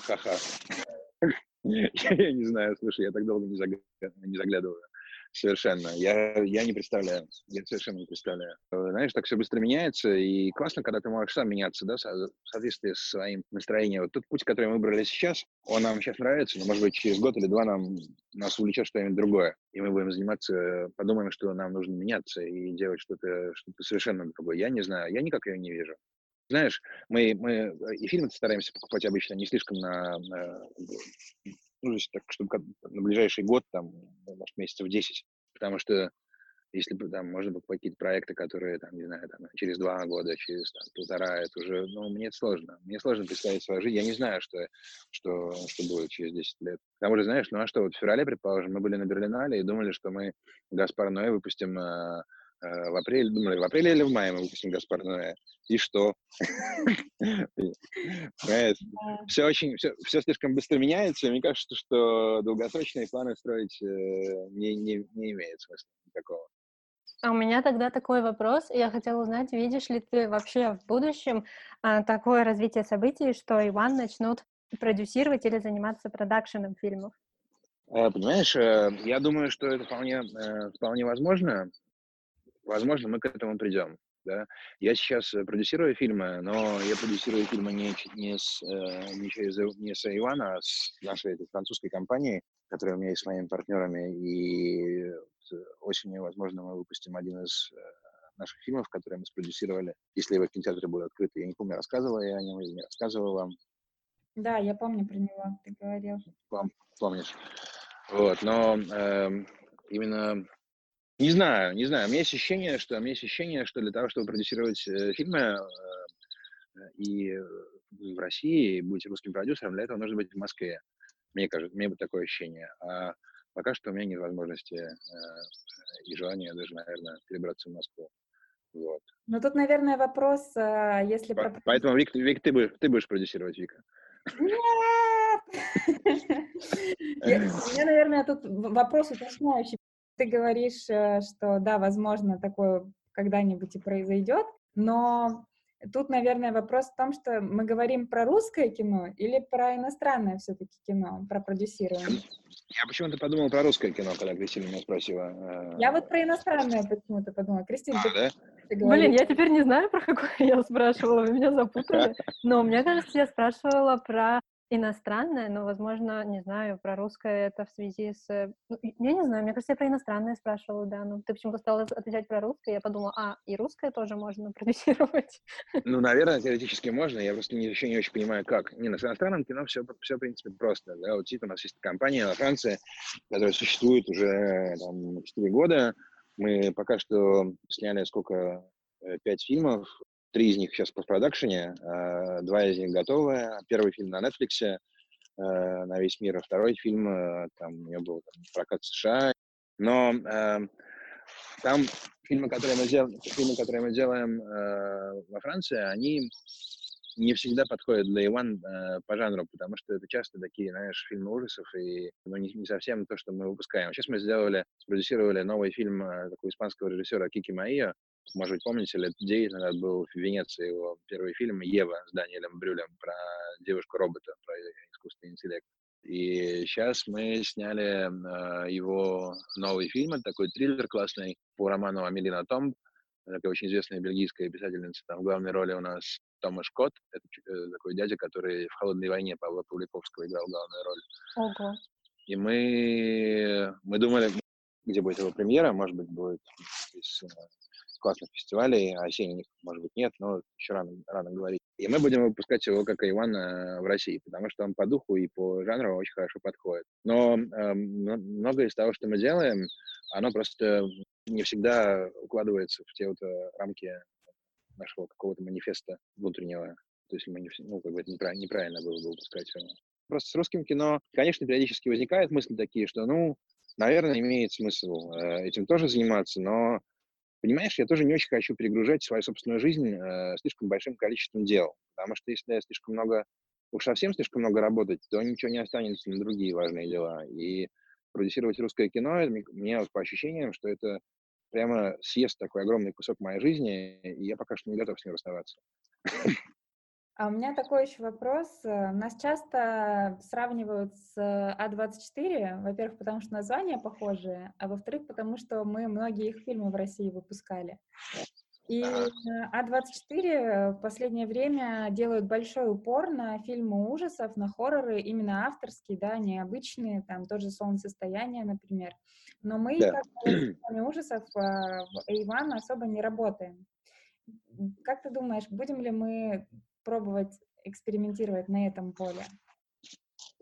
Ха-ха. Я не знаю, слушай, я так долго не заглядываю. Совершенно. Я, я не представляю. Я совершенно не представляю. Знаешь, так все быстро меняется, и классно, когда ты можешь сам меняться, да, в соответствии с своим настроением. Вот тот путь, который мы выбрали сейчас, он нам сейчас нравится, но, может быть, через год или два нам, нас увлечет что-нибудь другое. И мы будем заниматься, подумаем, что нам нужно меняться и делать что-то что совершенно другое. Я не знаю, я никак ее не вижу. Знаешь, мы, мы и фильмы стараемся покупать обычно не слишком на, на ну, так, чтобы на ближайший год, там, ну, может, месяцев 10, потому что если бы там можно покупать какие-то проекты, которые, там, не знаю, там, через два года, через там, полтора, это уже, ну, мне это сложно. Мне сложно представить свою жизнь. Я не знаю, что, что, что будет через 10 лет. К тому же, знаешь, ну а что, вот в феврале, предположим, мы были на Берлинале и думали, что мы Гаспар Ноэ выпустим Э, в апреле, думали, в апреле или в мае мы выпустим Гаспар Ноэ. И что? Все очень, все, слишком быстро меняется, мне кажется, что долгосрочные планы строить э, не имеет смысла никакого. А у меня тогда такой вопрос. Я хотела узнать, видишь ли ты вообще в будущем а, такое развитие событий, что Иван начнут продюсировать или заниматься продакшеном фильмов? Э, понимаешь, я думаю, что это вполне, вполне возможно. Возможно, мы к этому придем. Да? Я сейчас э, продюсирую фильмы, но я продюсирую фильмы не, не, с, э, не, через, не с Ивана, а с нашей этой французской компанией, которая у меня есть с моими партнерами. И осенью, возможно, мы выпустим один из э, наших фильмов, которые мы спродюсировали, если его кинотеатры будут открыты. Я не помню, рассказывала я о нем или не рассказывала вам. Да, я помню про него, ты говорил. Пом помнишь. Вот, но э, именно не знаю, не знаю. У меня есть ощущение, что, у меня есть ощущение, что для того, чтобы продюсировать э, фильмы э, и в России, и быть русским продюсером, для этого нужно быть в Москве. Мне кажется, мне бы такое ощущение. А пока что у меня нет возможности э, и желания даже, наверное, перебраться в Москву. Вот. Ну, тут, наверное, вопрос, э, если... По- про... Поэтому, Вик, Вик ты, будешь, ты будешь продюсировать, Вика. Нет! *laughs* У меня, *laughs* наверное, тут вопрос уточняющий ты говоришь, э, что да, возможно, такое когда-нибудь и произойдет, но тут, наверное, вопрос в том, что мы говорим про русское кино или про иностранное все-таки кино, про продюсирование. Я почему-то подумал про русское кино, когда Кристина меня спросила. Э, я вот про иностранное почему-то подумала. Кристина, а, ты, да? ты говоришь... Блин, я теперь не знаю, про какое я спрашивала, вы меня запутали. Но мне кажется, я спрашивала про иностранное, но, возможно, не знаю, про русское это в связи с... Э, ну, я не знаю, мне кажется, я про иностранное спрашивала, да, ну, ты почему-то стала отвечать про русское, я подумала, а, и русское тоже можно продюсировать. Ну, наверное, теоретически можно, я просто не, еще не очень понимаю, как. Не, на иностранном кино все, все, в принципе, просто, да, вот у нас есть компания во Франции, которая существует уже, там, 4 года, мы пока что сняли сколько, э, пять фильмов, Три из них сейчас в постпродакшене, а, два из них готовы. Первый фильм на Netflix э, на весь мир, а второй фильм, э, там у него был там, прокат США. Но э, там фильмы, которые мы, дел... фильмы, которые мы делаем э, во Франции, они не всегда подходят для Иван э, по жанру, потому что это часто такие, знаешь, фильмы ужасов, и ну, не, не совсем то, что мы выпускаем. Сейчас мы сделали, спродюсировали новый фильм э, такого испанского режиссера Кики Маия, может быть, помните, лет 9 назад был в Венеции его первый фильм «Ева» с Даниэлем Брюлем про девушку-робота, про искусственный интеллект. И сейчас мы сняли э, его новый фильм, это такой триллер классный по роману Амелина Томб, такая очень известная бельгийская писательница. Там в главной роли у нас Томаш Кот, это э, такой дядя, который в «Холодной войне» Павла Павликовского играл главную роль. Ого. И мы, мы думали, где будет его премьера, может быть, будет из классных фестивалей, осенних, может быть, нет, но еще рано, рано говорить. И мы будем выпускать его как Иван в России, потому что он по духу и по жанру очень хорошо подходит. Но э, многое из того, что мы делаем, оно просто не всегда укладывается в те вот э, рамки нашего какого-то манифеста внутреннего. То есть не, ну, как бы это неправильно, неправильно было бы выпускать его. Просто с русским кино, конечно, периодически возникают мысли такие, что, ну, наверное, имеет смысл э, этим тоже заниматься, но Понимаешь, я тоже не очень хочу перегружать свою собственную жизнь э, слишком большим количеством дел, потому что если я слишком много, уж совсем слишком много работать, то ничего не останется на другие важные дела. И продюсировать русское кино, мне вот по ощущениям, что это прямо съест такой огромный кусок моей жизни, и я пока что не готов с ним расставаться. А у меня такой еще вопрос. Э, нас часто сравнивают с А24, во-первых, потому что названия похожие, а во-вторых, потому что мы многие их фильмы в России выпускали. И А24 в последнее время делают большой упор на фильмы ужасов, на хорроры, именно авторские, да, необычные, там тот же «Солнцестояние», например. Но мы, да. как в ужасов, а, в A1 особо не работаем. Как ты думаешь, будем ли мы пробовать экспериментировать на этом поле?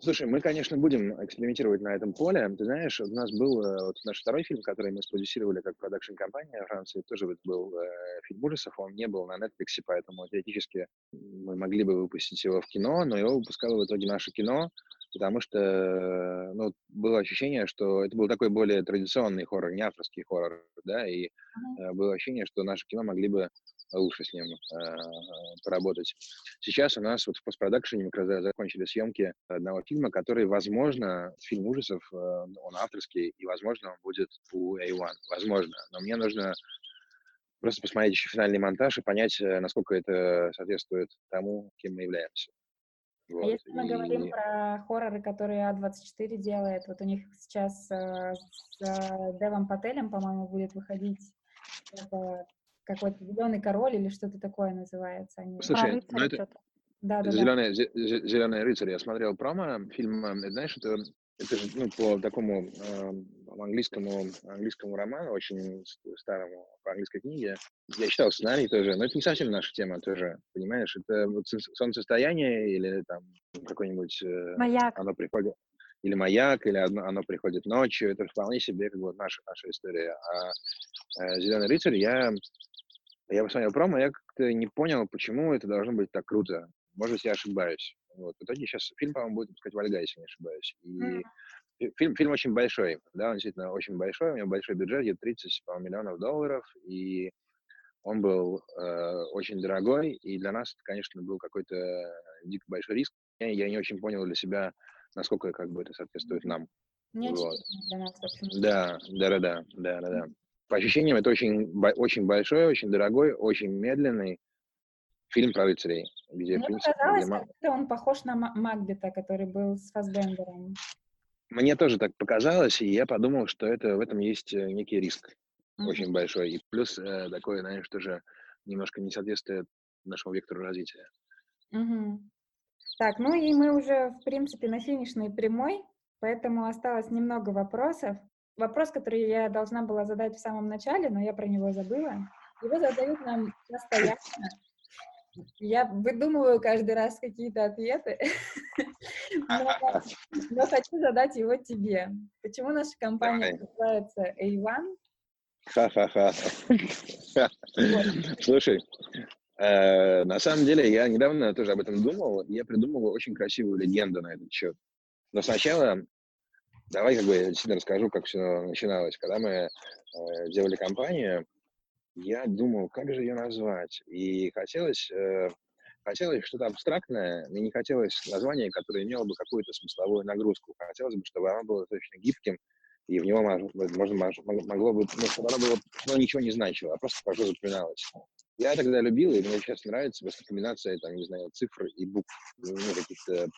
Слушай, мы, конечно, будем экспериментировать на этом поле. Ты знаешь, у нас был э, вот наш второй фильм, который мы спродюсировали как продакшн-компания в Франции, тоже был э, фильм ужасов, он не был на Netflix, поэтому теоретически мы могли бы выпустить его в кино, но его выпускало в итоге наше кино, потому что э, ну, было ощущение, что это был такой более традиционный хоррор, не авторский хоррор, да, и uh-huh. было ощущение, что наше кино могли бы лучше с ним э, поработать. Сейчас у нас вот в постпродакшене мы как раз закончили съемки одного фильма, который, возможно, фильм ужасов, э, он авторский, и, возможно, он будет у A1. Возможно. Но мне нужно просто посмотреть еще финальный монтаж и понять, э, насколько это соответствует тому, кем мы являемся. А если мы и... говорим про хорроры, которые А24 делает, вот у них сейчас э, с э, Девом Пателем, по-моему, будет выходить это какой-то зеленый король или что-то такое называется. Они... Слушай, а, ну это... Да, да, Зеленый, да. Зеленый рыцарь. Я смотрел промо, фильм, знаешь, это, это же ну, по такому э, английскому, английскому роману, очень старому, по английской книге. Я читал сценарий тоже, но это не совсем наша тема тоже, понимаешь? Это вот солнцестояние или там какой-нибудь... Э, Маяк. Оно приходит или маяк, или оно, оно приходит ночью, это вполне себе как бы наша, наша история. А э, «Зеленый рыцарь» я я посмотрел промо, я как-то не понял, почему это должно быть так круто. Может я ошибаюсь. Вот. В итоге сейчас фильм, по-моему, будет выпускать Вальга, если не ошибаюсь. И mm. фильм, фильм очень большой, да, он действительно очень большой, у него большой бюджет, где 30, по миллионов долларов, и он был э, очень дорогой, и для нас это, конечно, был какой-то дико большой риск. Я, я не очень понял для себя, насколько как бы это соответствует нам. Не вот. для нас, да, да, да, да, да, да, да по ощущениям, это очень, очень большой, очень дорогой, очень медленный фильм про рыцарей. Где, Мне принципе, показалось, где... он похож на Макбета, который был с Фасбендером. Мне тоже так показалось, и я подумал, что это, в этом есть э, некий риск mm-hmm. очень большой. И плюс э, такое, знаешь, тоже немножко не соответствует нашему вектору развития. Mm-hmm. Так, ну и мы уже, в принципе, на финишной прямой, поэтому осталось немного вопросов вопрос, который я должна была задать в самом начале, но я про него забыла. Его задают нам постоянно. Я выдумываю каждый раз какие-то ответы, *laughs* но, но хочу задать его тебе. Почему наша компания называется A1? Ха-ха-ха. Слушай, э, на самом деле я недавно тоже об этом думал. Я придумал очень красивую легенду на этот счет. Но сначала Давай как бы я действительно расскажу, как все начиналось. Когда мы э, делали компанию, я думал, как же ее назвать. И хотелось, э, хотелось что-то абстрактное, мне не хотелось название, которое имело бы какую-то смысловую нагрузку. Хотелось бы, чтобы оно было достаточно гибким, и в него можно, могло бы, ну, чтобы оно было, ну, ничего не значило, а просто хорошо запоминалось. Я тогда любил, и мне сейчас нравится просто комбинация, там, не знаю, цифр и букв, ну, каких-то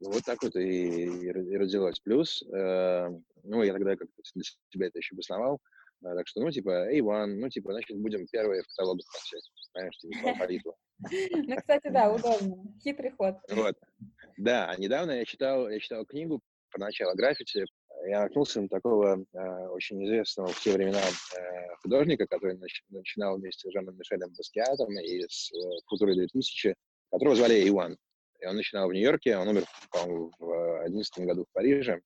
вот так вот и, и, родилось. Плюс, э, ну, я тогда как-то для себя это еще обосновал. Э, так что, ну, типа, A1, ну, типа, значит, будем первые в каталогах вообще. Знаешь, типа, по *laughs* алфавиту. Ну, кстати, да, удобно. Хитрый ход. Вот. Да, а недавно я читал, я читал книгу про начало граффити. я наткнулся на такого э, очень известного в те времена э, художника, который нач- начинал вместе с Жаном Мишелем Баскиатом и с э, Футурой 2000, которого звали Иван. И он начинал в Нью-Йорке, он умер, по-моему, в 2011 году в Париже.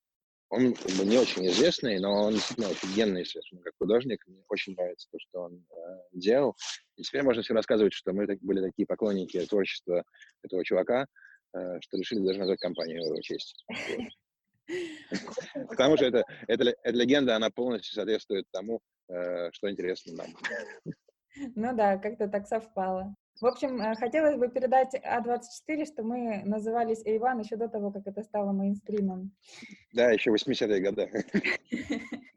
Он как бы, не очень известный, но он действительно офигенный совершенно как художник. Мне очень нравится то, что он э, делал. И теперь можно все рассказывать, что мы так, были такие поклонники творчества этого чувака, э, что решили даже назвать компанию его честь. Потому что эта легенда, она полностью соответствует тому, э, что интересно нам. Ну да, как-то так совпало. В общем, э, хотелось бы передать А24, что мы назывались Эйван еще до того, как это стало мейнстримом. Да, еще 80-е годы. *laughs*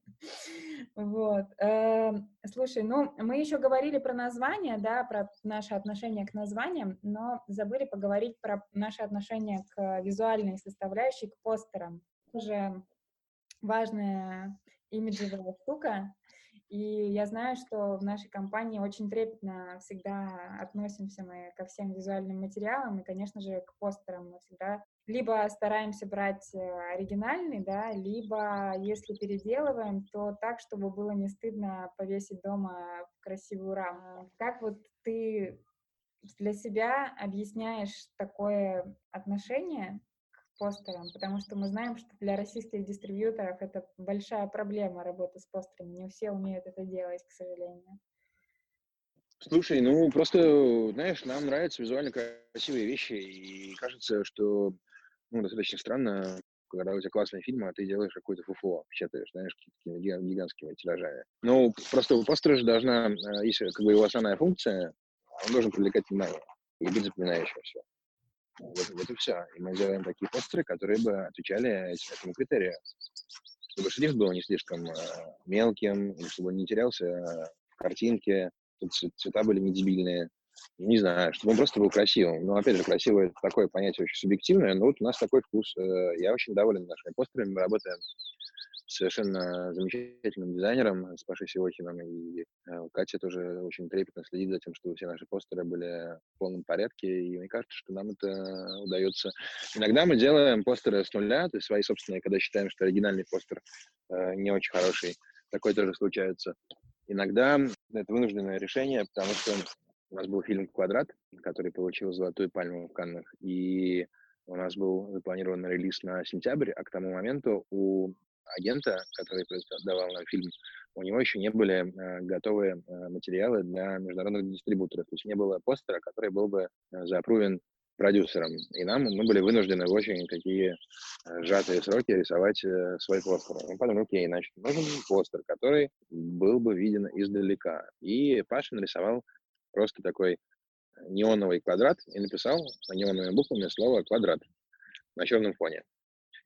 Вот. Эм, слушай, ну, мы еще говорили про название, да, про наше отношение к названиям, но забыли поговорить про наше отношение к визуальной составляющей, к постерам. Тоже важная имиджевая штука. И я знаю, что в нашей компании очень трепетно всегда относимся мы ко всем визуальным материалам, и, конечно же, к постерам мы всегда либо стараемся брать э, оригинальный, да, либо если переделываем, то так, чтобы было не стыдно повесить дома в красивую раму. Как вот ты для себя объясняешь такое отношение к постерам? Потому что мы знаем, что для российских дистрибьюторов это большая проблема работа с постерами. Не все умеют это делать, к сожалению. Слушай, ну просто, знаешь, нам нравятся визуально красивые вещи, и кажется, что ну, достаточно странно, когда у тебя классный фильм, а ты делаешь какое-то фуфло, печатаешь, знаешь, какими гигантскими тиражами. Ну, просто у постера же должна, э, если как бы его основная функция, он должен привлекать внимание и быть запоминающимся. Вот, вот и все. И мы делаем такие постеры, которые бы отвечали этому критерию. Чтобы шрифт был не слишком э, мелким, чтобы он не терялся в картинке, чтобы цвета были не дебильные. Не знаю, чтобы он просто был красивым. Но, опять же, красивое это такое понятие очень субъективное, но вот у нас такой вкус. Э, я очень доволен нашими постерами. Мы работаем совершенно замечательным дизайнером, с Пашей Сиохиным. И э, Катя тоже очень трепетно следит за тем, чтобы все наши постеры были в полном порядке. И мне кажется, что нам это удается. Иногда мы делаем постеры с нуля, то есть свои собственные, когда считаем, что оригинальный постер э, не очень хороший. Такое тоже случается. Иногда это вынужденное решение, потому что у нас был фильм «Квадрат», который получил «Золотую пальму» в Каннах, и у нас был запланирован релиз на сентябрь, а к тому моменту у агента, который давал нам фильм, у него еще не были э, готовы э, материалы для международных дистрибуторов. То есть не было постера, который был бы э, заапрувен продюсером. И нам мы были вынуждены в очень такие э, сжатые сроки рисовать э, свой постер. Мы подумали, окей, значит, нужен постер, который был бы виден издалека. И Паша нарисовал просто такой неоновый квадрат и написал неоновыми буквами слово «квадрат» на черном фоне.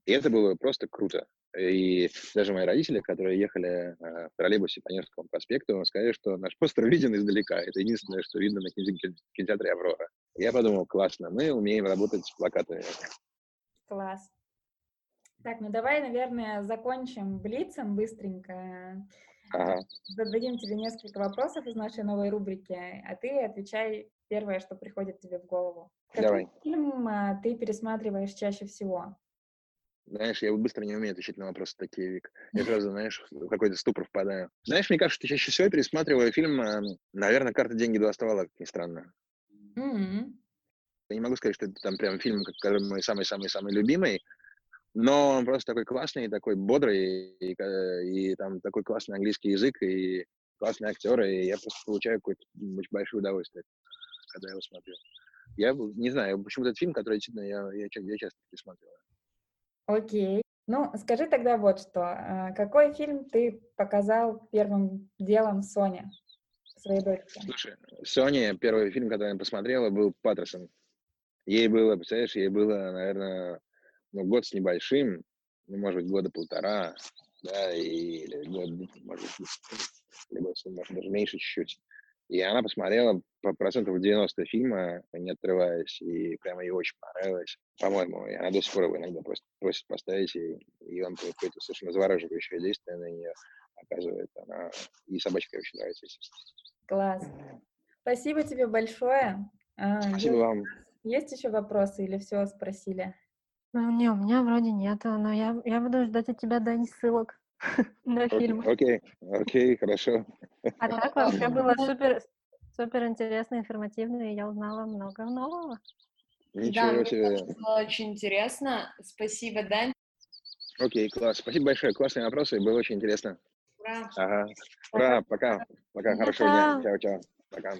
И это было просто круто. И даже мои родители, которые ехали э, в троллейбусе по Невскому проспекту, сказали, что наш постер виден издалека. Это единственное, что видно на кинотеатре «Аврора». Я подумал, классно, мы умеем работать с плакатами. Класс. Так, ну давай, наверное, закончим блицем быстренько. Ага. Зададим тебе несколько вопросов из нашей новой рубрики, а ты отвечай первое, что приходит тебе в голову. Какой Давай. фильм а, ты пересматриваешь чаще всего? Знаешь, я быстро не умею отвечать на вопросы такие, Вик. Я сразу, знаешь, в какой-то ступор впадаю. Знаешь, мне кажется, что чаще всего пересматриваю фильм, а, наверное, «Карта, деньги, два ствола», как ни странно. Mm-hmm. Я не могу сказать, что это там прям фильм, который мой самый-самый-самый любимый, но он просто такой классный, такой бодрый, и, и, и там такой классный английский язык, и классные актеры, и я просто получаю какое-то очень большое удовольствие, когда я его смотрю. Я не знаю, почему этот фильм, который действительно я, я, я часто пересматриваю. Окей. Ну, скажи тогда вот что. А, какой фильм ты показал первым делом Соне, своей дочке? Слушай, Соне первый фильм, который я посмотрела, был «Паттерсон». Ей было, представляешь, ей было, наверное, ну, год с небольшим, ну, может быть, года полтора, да, или год, может быть, может, даже меньше чуть-чуть. И она посмотрела по процентов 90 фильма, не отрываясь, и прямо ей очень понравилось. По-моему, и она до сих пор его иногда просто просит поставить, и, и он какое-то совершенно завораживающее действие на нее оказывает. Она... И собачка очень нравится, естественно. Класс. Спасибо тебе большое. А, Спасибо вам. Есть еще вопросы или все спросили? Ну, не, у меня вроде нету, но я, я буду ждать от тебя, Дань, ссылок *laughs* на фильм. Окей, окей, хорошо. А так *laughs* вообще было супер, супер интересно, информативно, и я узнала много нового. Да, Ничего мне себе. было очень интересно. Спасибо, Дань. Окей, класс. Спасибо большое. Классные вопросы, было очень интересно. Ура. Ага. Ура, пока. Пока, хорошего дня. Чао-чао. Пока.